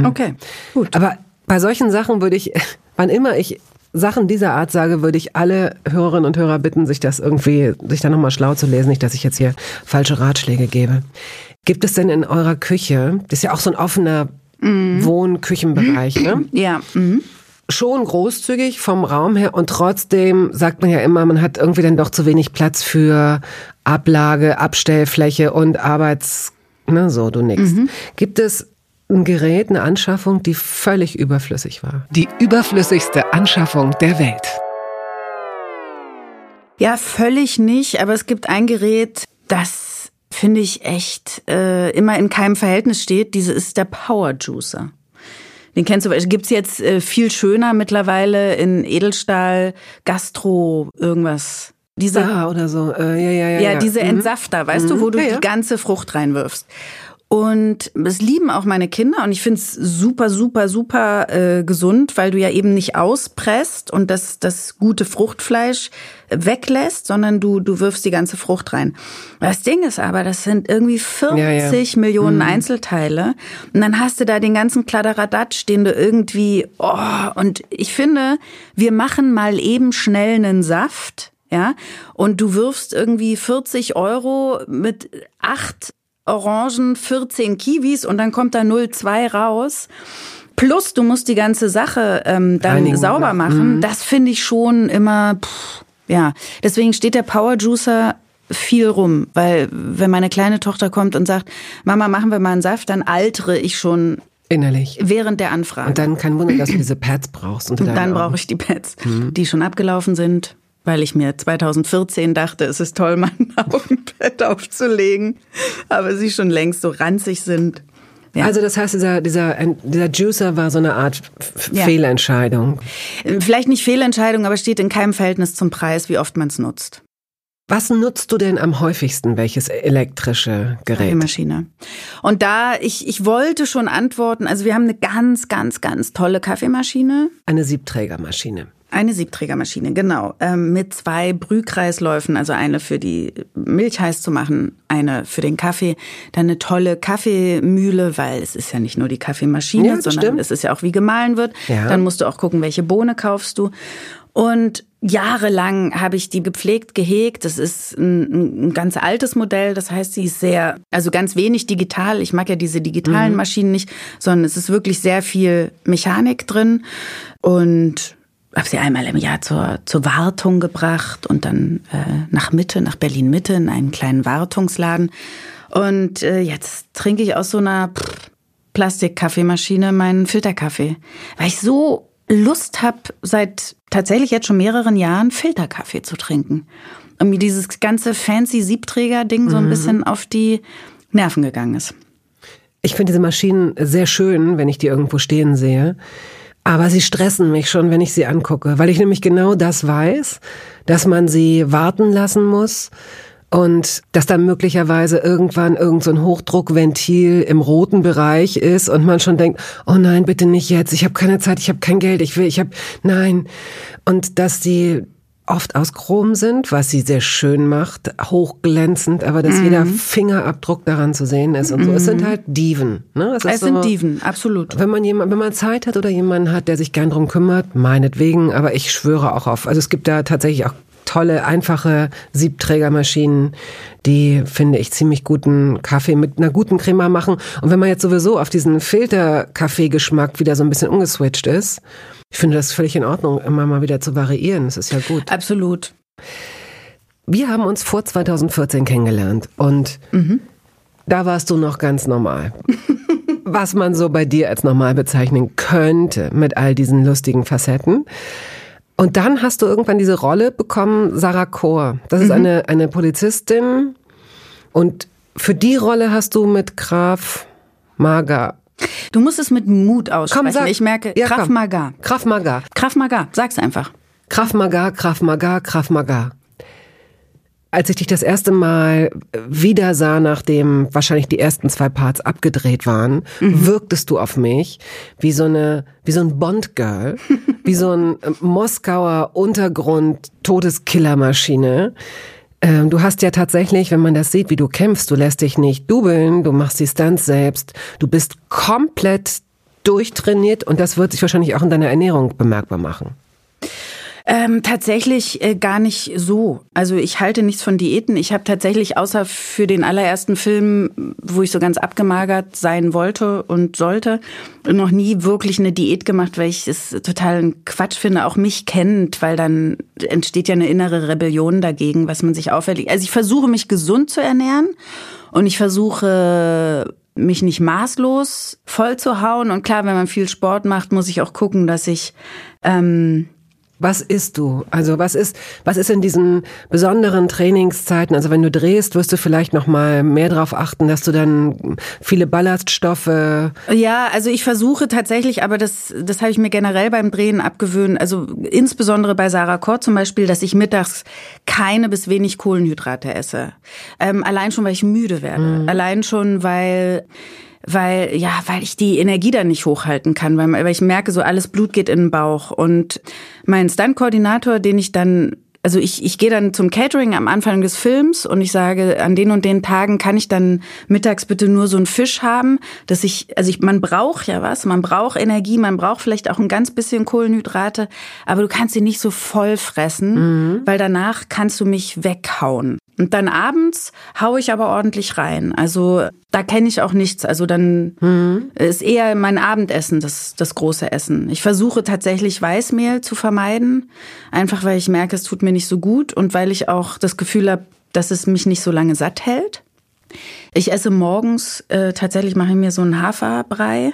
S2: Okay. Gut.
S1: Aber bei solchen Sachen würde ich, wann immer ich Sachen dieser Art sage, würde ich alle Hörerinnen und Hörer bitten, sich das irgendwie, sich da nochmal schlau zu lesen, nicht, dass ich jetzt hier falsche Ratschläge gebe. Gibt es denn in eurer Küche, das ist ja auch so ein offener Wohn-Küchenbereich, ne?
S2: Ja. Mhm.
S1: Schon großzügig vom Raum her und trotzdem sagt man ja immer, man hat irgendwie dann doch zu wenig Platz für Ablage, Abstellfläche und Arbeits, ne, so, du nix. Gibt es ein Gerät, eine Anschaffung, die völlig überflüssig war? Die überflüssigste Anschaffung der Welt.
S2: Ja, völlig nicht, aber es gibt ein Gerät, das finde ich echt äh, immer in keinem Verhältnis steht. Diese ist der Power Juicer. Den kennst du, gibt's jetzt äh, viel schöner mittlerweile in Edelstahl, Gastro, irgendwas. Diese,
S1: Ah, oder so. Äh, ja, ja, ja.
S2: ja,
S1: ja.
S2: diese
S1: Mhm.
S2: Entsafter, weißt du, wo du
S1: Ja, ja.
S2: die ganze Frucht reinwirfst. Und es lieben auch meine Kinder und ich finde es super, super, super äh, gesund, weil du ja eben nicht auspresst und das, das gute Fruchtfleisch weglässt, sondern du, du wirfst die ganze Frucht rein. Das Ding ist aber, das sind irgendwie 40 ja, ja. Millionen mhm. Einzelteile und dann hast du da den ganzen Kladderadatsch, den du irgendwie, oh, und ich finde, wir machen mal eben schnell einen Saft, ja, und du wirfst irgendwie 40 Euro mit acht Orangen, 14 Kiwis und dann kommt da 0,2 raus. Plus, du musst die ganze Sache ähm, dann Einigen sauber machen. Mhm. Das finde ich schon immer, pff, ja. Deswegen steht der Power Juicer viel rum, weil wenn meine kleine Tochter kommt und sagt, Mama, machen wir mal einen Saft, dann altere ich schon
S1: Innerlich.
S2: Während der Anfrage.
S1: Und dann kein Wunder, dass du diese Pads brauchst.
S2: Und dann brauche ich die Pads, mhm. die schon abgelaufen sind weil ich mir 2014 dachte, es ist toll, mein Augenbett aufzulegen, aber sie schon längst so ranzig sind.
S1: Ja. Also das heißt, dieser, dieser, dieser Juicer war so eine Art ja. Fehlentscheidung.
S2: Vielleicht nicht Fehlentscheidung, aber steht in keinem Verhältnis zum Preis, wie oft man es nutzt.
S1: Was nutzt du denn am häufigsten? Welches elektrische Gerät?
S2: Kaffeemaschine. Und da, ich, ich wollte schon antworten, also wir haben eine ganz, ganz, ganz tolle Kaffeemaschine.
S1: Eine Siebträgermaschine.
S2: Eine Siebträgermaschine, genau. Ähm, mit zwei Brühkreisläufen, also eine für die Milch heiß zu machen, eine für den Kaffee. Dann eine tolle Kaffeemühle, weil es ist ja nicht nur die Kaffeemaschine, ja, sondern stimmt. es ist ja auch wie gemahlen wird. Ja. Dann musst du auch gucken, welche Bohne kaufst du. Und jahrelang habe ich die gepflegt, gehegt. Das ist ein, ein, ganz altes Modell. Das heißt, sie ist sehr, also ganz wenig digital. Ich mag ja diese digitalen mhm. Maschinen nicht, sondern es ist wirklich sehr viel Mechanik drin. Und habe sie einmal im Jahr zur, zur Wartung gebracht und dann äh, nach Mitte, nach Berlin Mitte in einen kleinen Wartungsladen. Und äh, jetzt trinke ich aus so einer Plastikkaffeemaschine meinen Filterkaffee, weil ich so Lust habe, seit tatsächlich jetzt schon mehreren Jahren Filterkaffee zu trinken. Und mir dieses ganze fancy Siebträger-Ding so ein mhm. bisschen auf die Nerven gegangen ist.
S1: Ich finde diese Maschinen sehr schön, wenn ich die irgendwo stehen sehe. Aber sie stressen mich schon, wenn ich sie angucke, weil ich nämlich genau das weiß, dass man sie warten lassen muss und dass dann möglicherweise irgendwann irgend so Hochdruckventil im roten Bereich ist und man schon denkt, oh nein, bitte nicht jetzt, ich habe keine Zeit, ich habe kein Geld, ich will, ich habe nein. Und dass die oft aus Chrom sind, was sie sehr schön macht, hochglänzend, aber dass mhm. jeder Fingerabdruck daran zu sehen ist und so. Es sind mhm. halt Diven. Ne?
S2: Es, es so, sind Diven, absolut.
S1: Wenn man jemand, wenn man Zeit hat oder jemanden hat, der sich gern drum kümmert, meinetwegen, aber ich schwöre auch auf. Also es gibt da tatsächlich auch tolle, einfache Siebträgermaschinen, die, finde ich, ziemlich guten Kaffee mit einer guten Crema machen. Und wenn man jetzt sowieso auf diesen Filter-Kaffee-Geschmack wieder so ein bisschen umgeswitcht ist, ich finde das völlig in Ordnung, immer mal wieder zu variieren. Das ist ja gut.
S2: Absolut.
S1: Wir haben uns vor 2014 kennengelernt und mhm. da warst du noch ganz normal. Was man so bei dir als normal bezeichnen könnte mit all diesen lustigen Facetten. Und dann hast du irgendwann diese Rolle bekommen, Sarah Kohr. Das ist mhm. eine, eine Polizistin. Und für die Rolle hast du mit Graf Maga.
S2: Du musst es mit Mut aussprechen. Komm, sag. Ich merke,
S1: ja, Graf Maga. Graf Maga.
S2: Graf Maga. Sag's einfach.
S1: Graf Maga, Graf Maga, Graf Maga als ich dich das erste Mal wieder sah, nachdem wahrscheinlich die ersten zwei Parts abgedreht waren, mhm. wirktest du auf mich wie so eine, wie so ein Bond-Girl, wie so ein äh, Moskauer Untergrund Todeskillermaschine. Ähm, du hast ja tatsächlich, wenn man das sieht, wie du kämpfst, du lässt dich nicht dubeln, du machst die Stunts selbst, du bist komplett durchtrainiert und das wird sich wahrscheinlich auch in deiner Ernährung bemerkbar machen.
S2: Ähm, tatsächlich äh, gar nicht so. Also ich halte nichts von Diäten. Ich habe tatsächlich außer für den allerersten Film, wo ich so ganz abgemagert sein wollte und sollte, noch nie wirklich eine Diät gemacht, weil ich es total Quatsch finde, auch mich kennt, weil dann entsteht ja eine innere Rebellion dagegen, was man sich auferlegt. Also ich versuche mich gesund zu ernähren und ich versuche mich nicht maßlos voll zu hauen. Und klar, wenn man viel Sport macht, muss ich auch gucken, dass ich ähm,
S1: Was isst du? Also was ist, was ist in diesen besonderen Trainingszeiten? Also wenn du drehst, wirst du vielleicht noch mal mehr darauf achten, dass du dann viele Ballaststoffe.
S2: Ja, also ich versuche tatsächlich, aber das, das habe ich mir generell beim Drehen abgewöhnt. Also insbesondere bei Sarah Kort zum Beispiel, dass ich mittags keine bis wenig Kohlenhydrate esse. Ähm, allein schon, weil ich müde werde. Mhm. Allein schon, weil weil ja, weil ich die Energie dann nicht hochhalten kann, weil, weil ich merke, so alles Blut geht in den Bauch und mein Stunt-Koordinator, den ich dann also ich, ich gehe dann zum Catering am Anfang des Films und ich sage, an den und den Tagen kann ich dann mittags bitte nur so einen Fisch haben, dass ich, also ich, man braucht ja was, man braucht Energie, man braucht vielleicht auch ein ganz bisschen Kohlenhydrate, aber du kannst sie nicht so voll fressen, mhm. weil danach kannst du mich weghauen. Und dann abends haue ich aber ordentlich rein. Also da kenne ich auch nichts. Also dann mhm. ist eher mein Abendessen das, das große Essen. Ich versuche tatsächlich Weißmehl zu vermeiden, einfach weil ich merke, es tut mir nicht so gut und weil ich auch das Gefühl habe, dass es mich nicht so lange satt hält. Ich esse morgens, äh, tatsächlich mache ich mir so einen Haferbrei.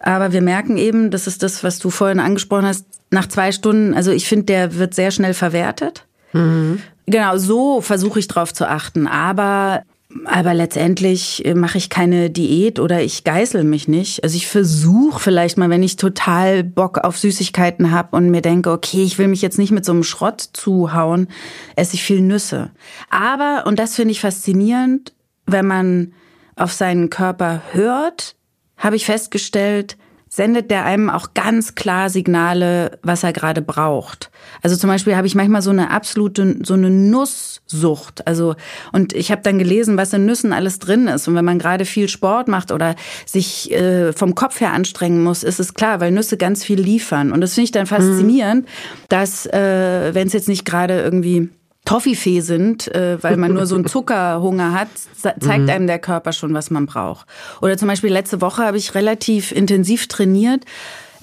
S2: Aber wir merken eben, das ist das, was du vorhin angesprochen hast, nach zwei Stunden, also ich finde, der wird sehr schnell verwertet. Mhm. Genau, so versuche ich drauf zu achten. Aber aber letztendlich äh, mache ich keine Diät oder ich geißel mich nicht. Also ich versuche vielleicht mal, wenn ich total Bock auf Süßigkeiten habe und mir denke, okay, ich will mich jetzt nicht mit so einem Schrott zuhauen, esse ich viel Nüsse. Aber, und das finde ich faszinierend, wenn man auf seinen Körper hört, habe ich festgestellt, sendet der einem auch ganz klar Signale, was er gerade braucht. Also zum Beispiel habe ich manchmal so eine absolute, so eine Nusssucht. Also, und ich habe dann gelesen, was in Nüssen alles drin ist. Und wenn man gerade viel Sport macht oder sich äh, vom Kopf her anstrengen muss, ist es klar, weil Nüsse ganz viel liefern. Und das finde ich dann faszinierend, mhm. dass, äh, wenn es jetzt nicht gerade irgendwie Toffifee sind, äh, weil man nur so einen Zuckerhunger hat, zeigt mhm. einem der Körper schon, was man braucht. Oder zum Beispiel letzte Woche habe ich relativ intensiv trainiert.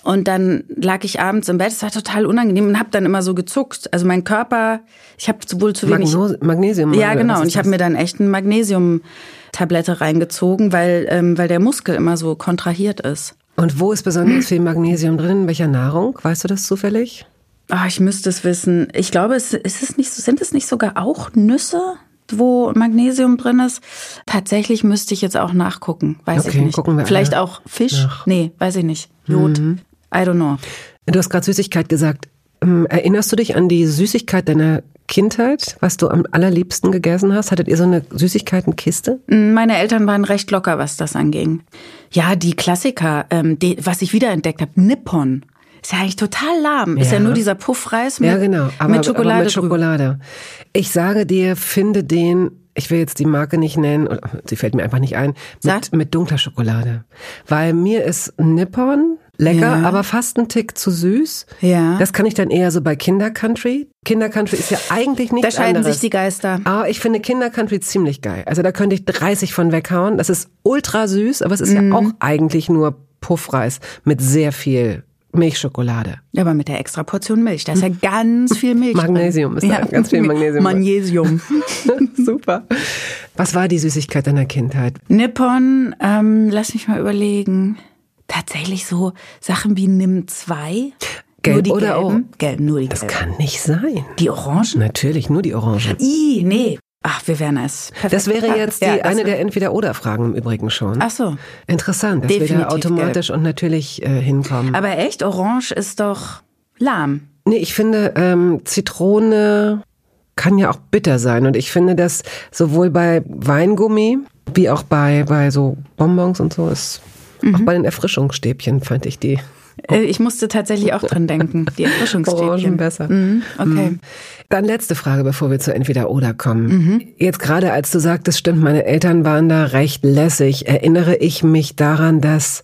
S2: Und dann lag ich abends im Bett, es war total unangenehm und habe dann immer so gezuckt. Also mein Körper, ich habe wohl zu wenig
S1: Magnos Magnesium.
S2: Ja, genau. Und ich habe mir dann echt eine Magnesium-Tablette reingezogen, weil ähm, weil der Muskel immer so kontrahiert ist.
S1: Und wo ist besonders viel Magnesium drin? In welcher Nahrung? Weißt du das zufällig?
S2: Ach, ich müsste es wissen. Ich glaube, es ist es nicht, sind es nicht sogar auch Nüsse, wo Magnesium drin ist? Tatsächlich müsste ich jetzt auch nachgucken. Weiß okay, ich nicht. Gucken wir Vielleicht alle. auch Fisch? Nach. Nee, weiß ich nicht. Jod. Mhm. I don't know.
S1: Du hast gerade Süßigkeit gesagt. Ähm, erinnerst du dich an die Süßigkeit deiner Kindheit, was du am allerliebsten gegessen hast? Hattet ihr so eine Süßigkeitenkiste?
S2: Meine Eltern waren recht locker, was das anging. Ja, die Klassiker, ähm, die, was ich wiederentdeckt habe, Nippon. Ist ja eigentlich total lahm. Ja. Ist ja nur dieser Puffreis mit, ja, genau. aber, mit Schokolade. Aber mit
S1: Schokolade. Ich sage dir, finde den ich will jetzt die Marke nicht nennen, sie fällt mir einfach nicht ein, mit, mit dunkler Schokolade. Weil mir ist Nippon lecker, ja. aber fast ein Tick zu süß. Ja. Das kann ich dann eher so bei Kinder Country. Kinder Country ist ja eigentlich nicht Da
S2: scheiden
S1: anderes.
S2: sich die Geister.
S1: Aber ich finde Kinder Country ziemlich geil. Also da könnte ich 30 von weghauen. Das ist ultra süß, aber es ist mhm. ja auch eigentlich nur Puffreis mit sehr viel Milchschokolade.
S2: Ja, aber mit der extra Portion Milch. Da ist ja ganz viel Milch.
S1: Magnesium ist da, ja. ganz viel Magnesium.
S2: Magnesium.
S1: Super. Was war die Süßigkeit deiner Kindheit?
S2: Nippon, ähm, lass mich mal überlegen. Tatsächlich so Sachen wie Nimm 2.
S1: Gelb nur die oder
S2: gelben? Gelb, nur die
S1: Das gelben. kann nicht sein.
S2: Die Orangen?
S1: Natürlich, nur die Orangen.
S2: I, nee. Ach, wir wären es.
S1: Perfekt. Das wäre jetzt die, ja, eine der Entweder-Oder-Fragen im Übrigen schon.
S2: Ach so.
S1: Interessant, dass Definitiv wir da automatisch gelb. und natürlich äh, hinkommen.
S2: Aber echt, Orange ist doch lahm.
S1: Nee, ich finde, ähm, Zitrone kann ja auch bitter sein. Und ich finde, dass sowohl bei Weingummi wie auch bei, bei so Bonbons und so ist, mhm. auch bei den Erfrischungsstäbchen fand ich die.
S2: Ich musste tatsächlich auch dran denken. Die Erfrischungsstäbchen.
S1: Orangen besser.
S2: Mhm, okay.
S1: Mhm. Dann letzte Frage, bevor wir zu entweder oder kommen. Mhm. Jetzt gerade als du sagtest, stimmt, meine Eltern waren da recht lässig, erinnere ich mich daran, dass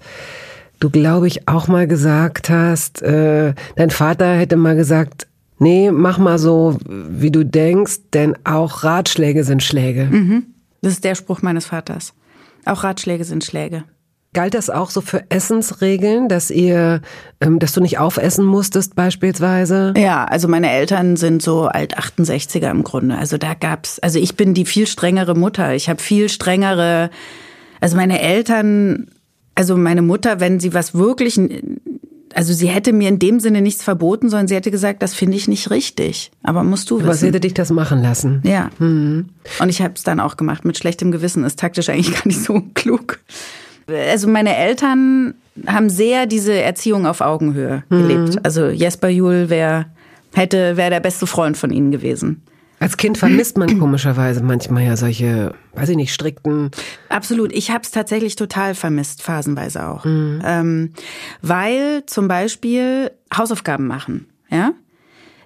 S1: du, glaube ich, auch mal gesagt hast, äh, dein Vater hätte mal gesagt, nee, mach mal so, wie du denkst, denn auch Ratschläge sind Schläge.
S2: Mhm. Das ist der Spruch meines Vaters. Auch Ratschläge sind Schläge.
S1: Galt das auch so für Essensregeln, dass ihr, ähm, dass du nicht aufessen musstest beispielsweise?
S2: Ja, also meine Eltern sind so alt 68er im Grunde. Also da gab's, also ich bin die viel strengere Mutter. Ich habe viel strengere, also meine Eltern, also meine Mutter, wenn sie was wirklich also sie hätte mir in dem Sinne nichts verboten, sondern sie hätte gesagt, das finde ich nicht richtig. Aber musst du wissen.
S1: Aber sie hätte dich das machen lassen.
S2: Ja. Mhm. Und ich habe es dann auch gemacht. Mit schlechtem Gewissen ist taktisch eigentlich gar nicht so klug. Also meine Eltern haben sehr diese Erziehung auf Augenhöhe mhm. gelebt. Also Jesper Juhl wäre hätte wäre der beste Freund von ihnen gewesen.
S1: Als Kind vermisst man komischerweise manchmal ja solche, weiß ich nicht, strikten.
S2: Absolut. Ich habe es tatsächlich total vermisst, phasenweise auch. Mhm. Ähm, weil zum Beispiel Hausaufgaben machen, ja.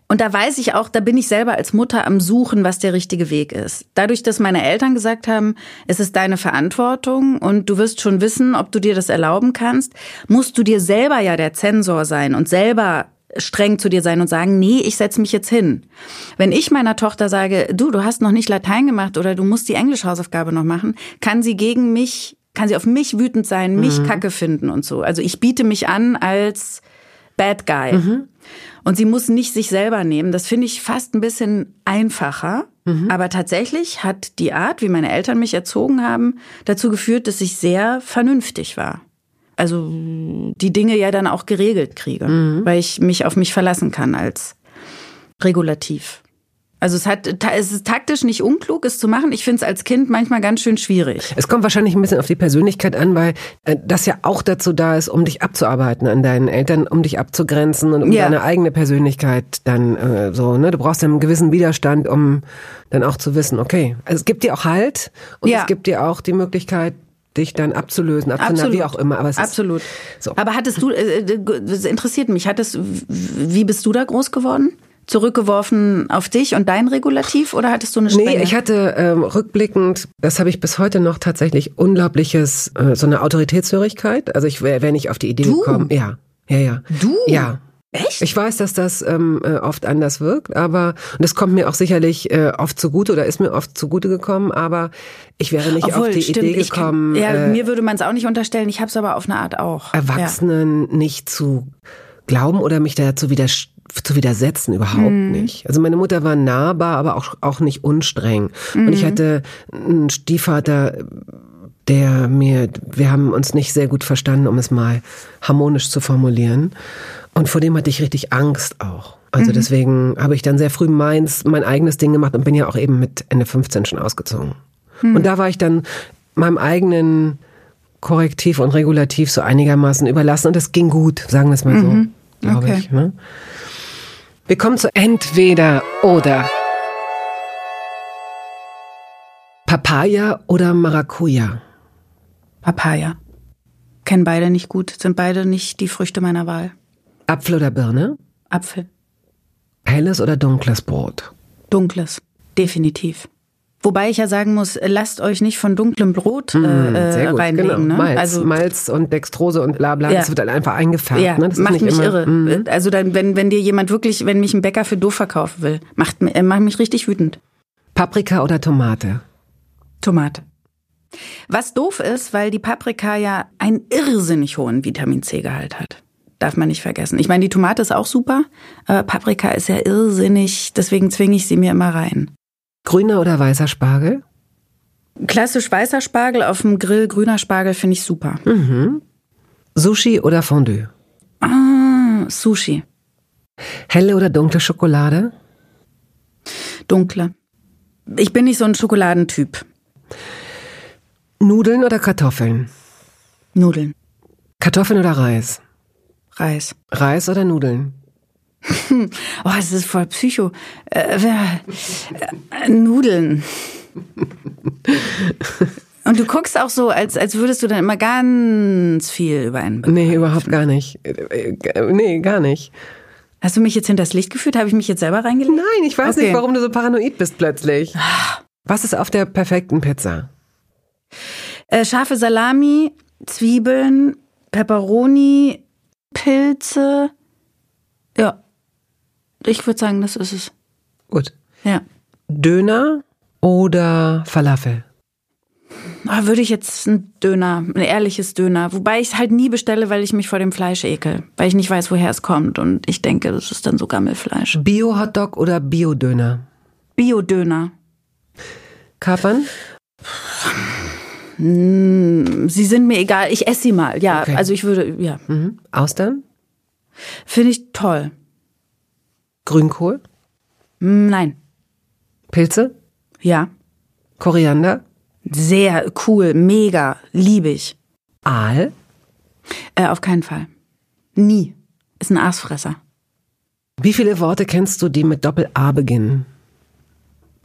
S2: Und da weiß ich auch, da bin ich selber als Mutter am Suchen, was der richtige Weg ist. Dadurch, dass meine Eltern gesagt haben, es ist deine Verantwortung und du wirst schon wissen, ob du dir das erlauben kannst, musst du dir selber ja der Zensor sein und selber streng zu dir sein und sagen, nee, ich setze mich jetzt hin. Wenn ich meiner Tochter sage, du, du hast noch nicht Latein gemacht oder du musst die Englischhausaufgabe noch machen, kann sie gegen mich, kann sie auf mich wütend sein, mich mhm. kacke finden und so. Also ich biete mich an als Bad Guy. Mhm. Und sie muss nicht sich selber nehmen. Das finde ich fast ein bisschen einfacher. Mhm. Aber tatsächlich hat die Art, wie meine Eltern mich erzogen haben, dazu geführt, dass ich sehr vernünftig war also die Dinge ja dann auch geregelt kriege, mhm. weil ich mich auf mich verlassen kann als regulativ. Also es hat es ist taktisch nicht unklug, es zu machen. Ich finde es als Kind manchmal ganz schön schwierig.
S1: Es kommt wahrscheinlich ein bisschen auf die Persönlichkeit an, weil äh, das ja auch dazu da ist, um dich abzuarbeiten an deinen Eltern, um dich abzugrenzen und um ja. deine eigene Persönlichkeit dann äh, so. Ne, du brauchst ja einen gewissen Widerstand, um dann auch zu wissen, okay, also es gibt dir auch Halt und ja. es gibt dir auch die Möglichkeit, dich dann abzulösen, abzunehmen, wie auch immer.
S2: Aber es Absolut. Ist, so. Aber hattest du, äh, das interessiert mich, hattest, wie bist du da groß geworden? Zurückgeworfen auf dich und dein Regulativ oder hattest du eine Strenge?
S1: Nee, ich hatte ähm, rückblickend, das habe ich bis heute noch tatsächlich unglaubliches, äh, so eine Autoritätshörigkeit. Also ich wäre wär nicht auf die Idee du? gekommen. Ja, ja, ja.
S2: Du?
S1: Ja.
S2: Echt?
S1: Ich weiß, dass das ähm, äh, oft anders wirkt, aber und das kommt mir auch sicherlich äh, oft zugute oder ist mir oft zugute gekommen, aber ich wäre nicht Obwohl, auf die stimmt, Idee gekommen.
S2: Kann, ja, äh, mir würde man es auch nicht unterstellen. Ich habe es aber auf eine Art auch.
S1: Erwachsenen ja. nicht zu glauben oder mich dazu wieder zu widersetzen überhaupt mhm. nicht. Also meine Mutter war nahbar, aber auch auch nicht unstreng. Mhm. Und ich mhm. hatte einen Stiefvater, der mir, wir haben uns nicht sehr gut verstanden, um es mal harmonisch zu formulieren. Und vor dem hatte ich richtig Angst auch. Also mhm. deswegen habe ich dann sehr früh meins, mein eigenes Ding gemacht und bin ja auch eben mit Ende 15 schon ausgezogen. Mhm. Und da war ich dann meinem eigenen Korrektiv und Regulativ so einigermaßen überlassen und das ging gut, sagen wir es mal so, mhm. glaube okay. ich. Ne? Wir kommen zu entweder oder. Papaya oder Maracuja?
S2: Papaya. Kennen beide nicht gut, sind beide nicht die Früchte meiner Wahl.
S1: Apfel oder Birne?
S2: Apfel.
S1: Helles oder dunkles Brot?
S2: Dunkles, definitiv. Wobei ich ja sagen muss, lasst euch nicht von dunklem Brot mm, äh, gut, reinlegen. Genau.
S1: Ne? Malz, also Malz und Dextrose und bla bla, ja. das wird dann einfach eingefärbt. Ja, ne? das
S2: macht mich immer, irre. Mm. Also dann, wenn, wenn dir jemand wirklich, wenn mich ein Bäcker für doof verkaufen will, macht, äh, macht mich richtig wütend.
S1: Paprika oder Tomate?
S2: Tomate. Was doof ist, weil die Paprika ja einen irrsinnig hohen Vitamin C-Gehalt hat. Darf man nicht vergessen. Ich meine, die Tomate ist auch super, aber Paprika ist ja irrsinnig, deswegen zwinge ich sie mir immer rein.
S1: Grüner oder weißer Spargel?
S2: Klassisch weißer Spargel auf dem Grill, grüner Spargel finde ich super.
S1: Mhm. Sushi oder Fondue?
S2: Ah, Sushi.
S1: Helle oder dunkle Schokolade?
S2: Dunkle. Ich bin nicht so ein Schokoladentyp.
S1: Nudeln oder Kartoffeln?
S2: Nudeln.
S1: Kartoffeln oder Reis?
S2: Reis.
S1: Reis oder Nudeln?
S2: Oh, es ist voll Psycho. Äh, äh, Nudeln. Und du guckst auch so, als, als würdest du dann immer ganz viel über einen
S1: Begriff. Nee, überhaupt gar nicht. Nee, gar nicht.
S2: Hast du mich jetzt hinters Licht geführt? Habe ich mich jetzt selber reingelegt?
S1: Nein, ich weiß okay. nicht, warum du so paranoid bist plötzlich. Was ist auf der perfekten Pizza?
S2: Äh, scharfe Salami, Zwiebeln, Peperoni, Pilze. Ja. Ich würde sagen, das ist es.
S1: Gut.
S2: Ja.
S1: Döner oder Falafel?
S2: Ah, würde ich jetzt ein Döner, ein ehrliches Döner. Wobei ich es halt nie bestelle, weil ich mich vor dem Fleisch ekel. Weil ich nicht weiß, woher es kommt. Und ich denke, das ist dann so Gammelfleisch.
S1: Bio-Hotdog oder Bio-Döner?
S2: Bio-Döner.
S1: Kapern?
S2: Hm, sie sind mir egal. Ich esse sie mal. Ja, okay. also ich würde, ja.
S1: Mhm. Austern?
S2: Finde ich toll.
S1: Grünkohl?
S2: Hm, Nein.
S1: Pilze?
S2: Ja.
S1: Koriander?
S2: Sehr cool, mega, liebe ich.
S1: Aal?
S2: Äh, auf keinen Fall. Nie. Ist ein Aasfresser.
S1: Wie viele Worte kennst du, die mit Doppel-A beginnen?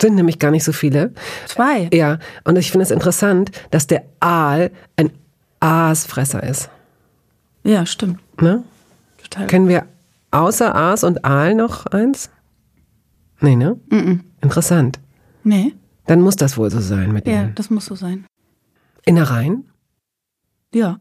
S1: Sind nämlich gar nicht so viele.
S2: Zwei.
S1: Ja, und ich finde es interessant, dass der Aal ein Aasfresser ist.
S2: Ja, stimmt.
S1: Ne?
S2: Total.
S1: Kennen wir außer Aas und Aal noch eins? Nee, ne? Interessant.
S2: Nee.
S1: Dann muss das wohl so sein mit
S2: Ja,
S1: den
S2: das muss so sein.
S1: Innereien.
S2: Ja.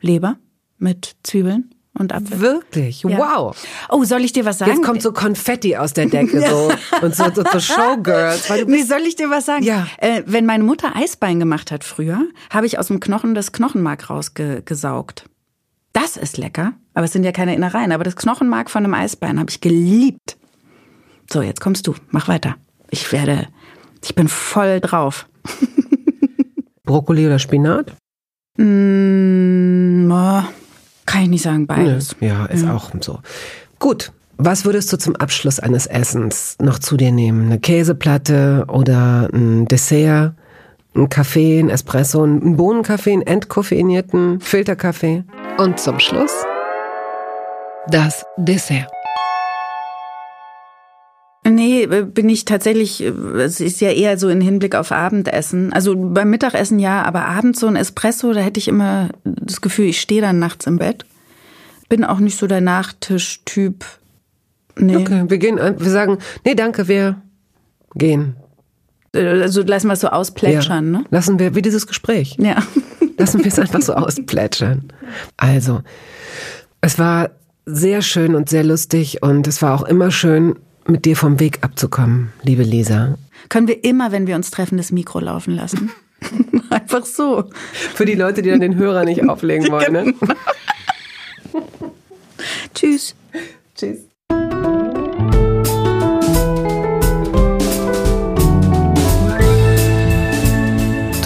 S2: Leber mit Zwiebeln und Apfel.
S1: Wirklich?
S2: Ja.
S1: Wow.
S2: Oh, soll ich dir was sagen?
S1: Jetzt kommt so Konfetti aus der Decke so und so, so, so Showgirls.
S2: Nee, soll ich dir was sagen?
S1: Ja.
S2: Äh, wenn meine Mutter Eisbein gemacht hat früher, habe ich aus dem Knochen das Knochenmark rausgesaugt. Das ist lecker, aber es sind ja keine Innereien. Aber das Knochenmark von einem Eisbein habe ich geliebt. So, jetzt kommst du. Mach weiter. Ich werde, ich bin voll drauf.
S1: Brokkoli oder Spinat?
S2: Mm, oh, kann ich nicht sagen, beides.
S1: Ja, ist auch so. Gut. Was würdest du zum Abschluss eines Essens noch zu dir nehmen? Eine Käseplatte oder ein Dessert? Ein Kaffee, ein Espresso, ein Bohnenkaffee, einen entkoffeinierten Filterkaffee? Und zum Schluss das Dessert.
S2: Nee, äh, bin ich tatsächlich, äh, es ist ja eher so in Hinblick auf Abendessen. Also beim Mittagessen ja, aber abends so ein Espresso, da hätte ich immer das Gefühl, ich stehe dann nachts im Bett. Bin auch nicht so der Nachtischtyp. Nee.
S1: Okay, wir gehen, an- wir sagen, nee, danke, wir gehen.
S2: Also lassen wir es so ausplätschern, ne?
S1: Lassen wir, wie dieses Gespräch.
S2: Ja.
S1: Lassen wir es einfach so ausplätschern. Also, es war sehr schön und sehr lustig und es war auch immer schön, mit dir vom Weg abzukommen, liebe Lisa.
S2: Können wir immer, wenn wir uns treffen, das Mikro laufen lassen? Einfach so.
S1: Für die Leute, die dann den Hörer nicht auflegen wollen. Ne?
S2: Tschüss.
S1: Tschüss.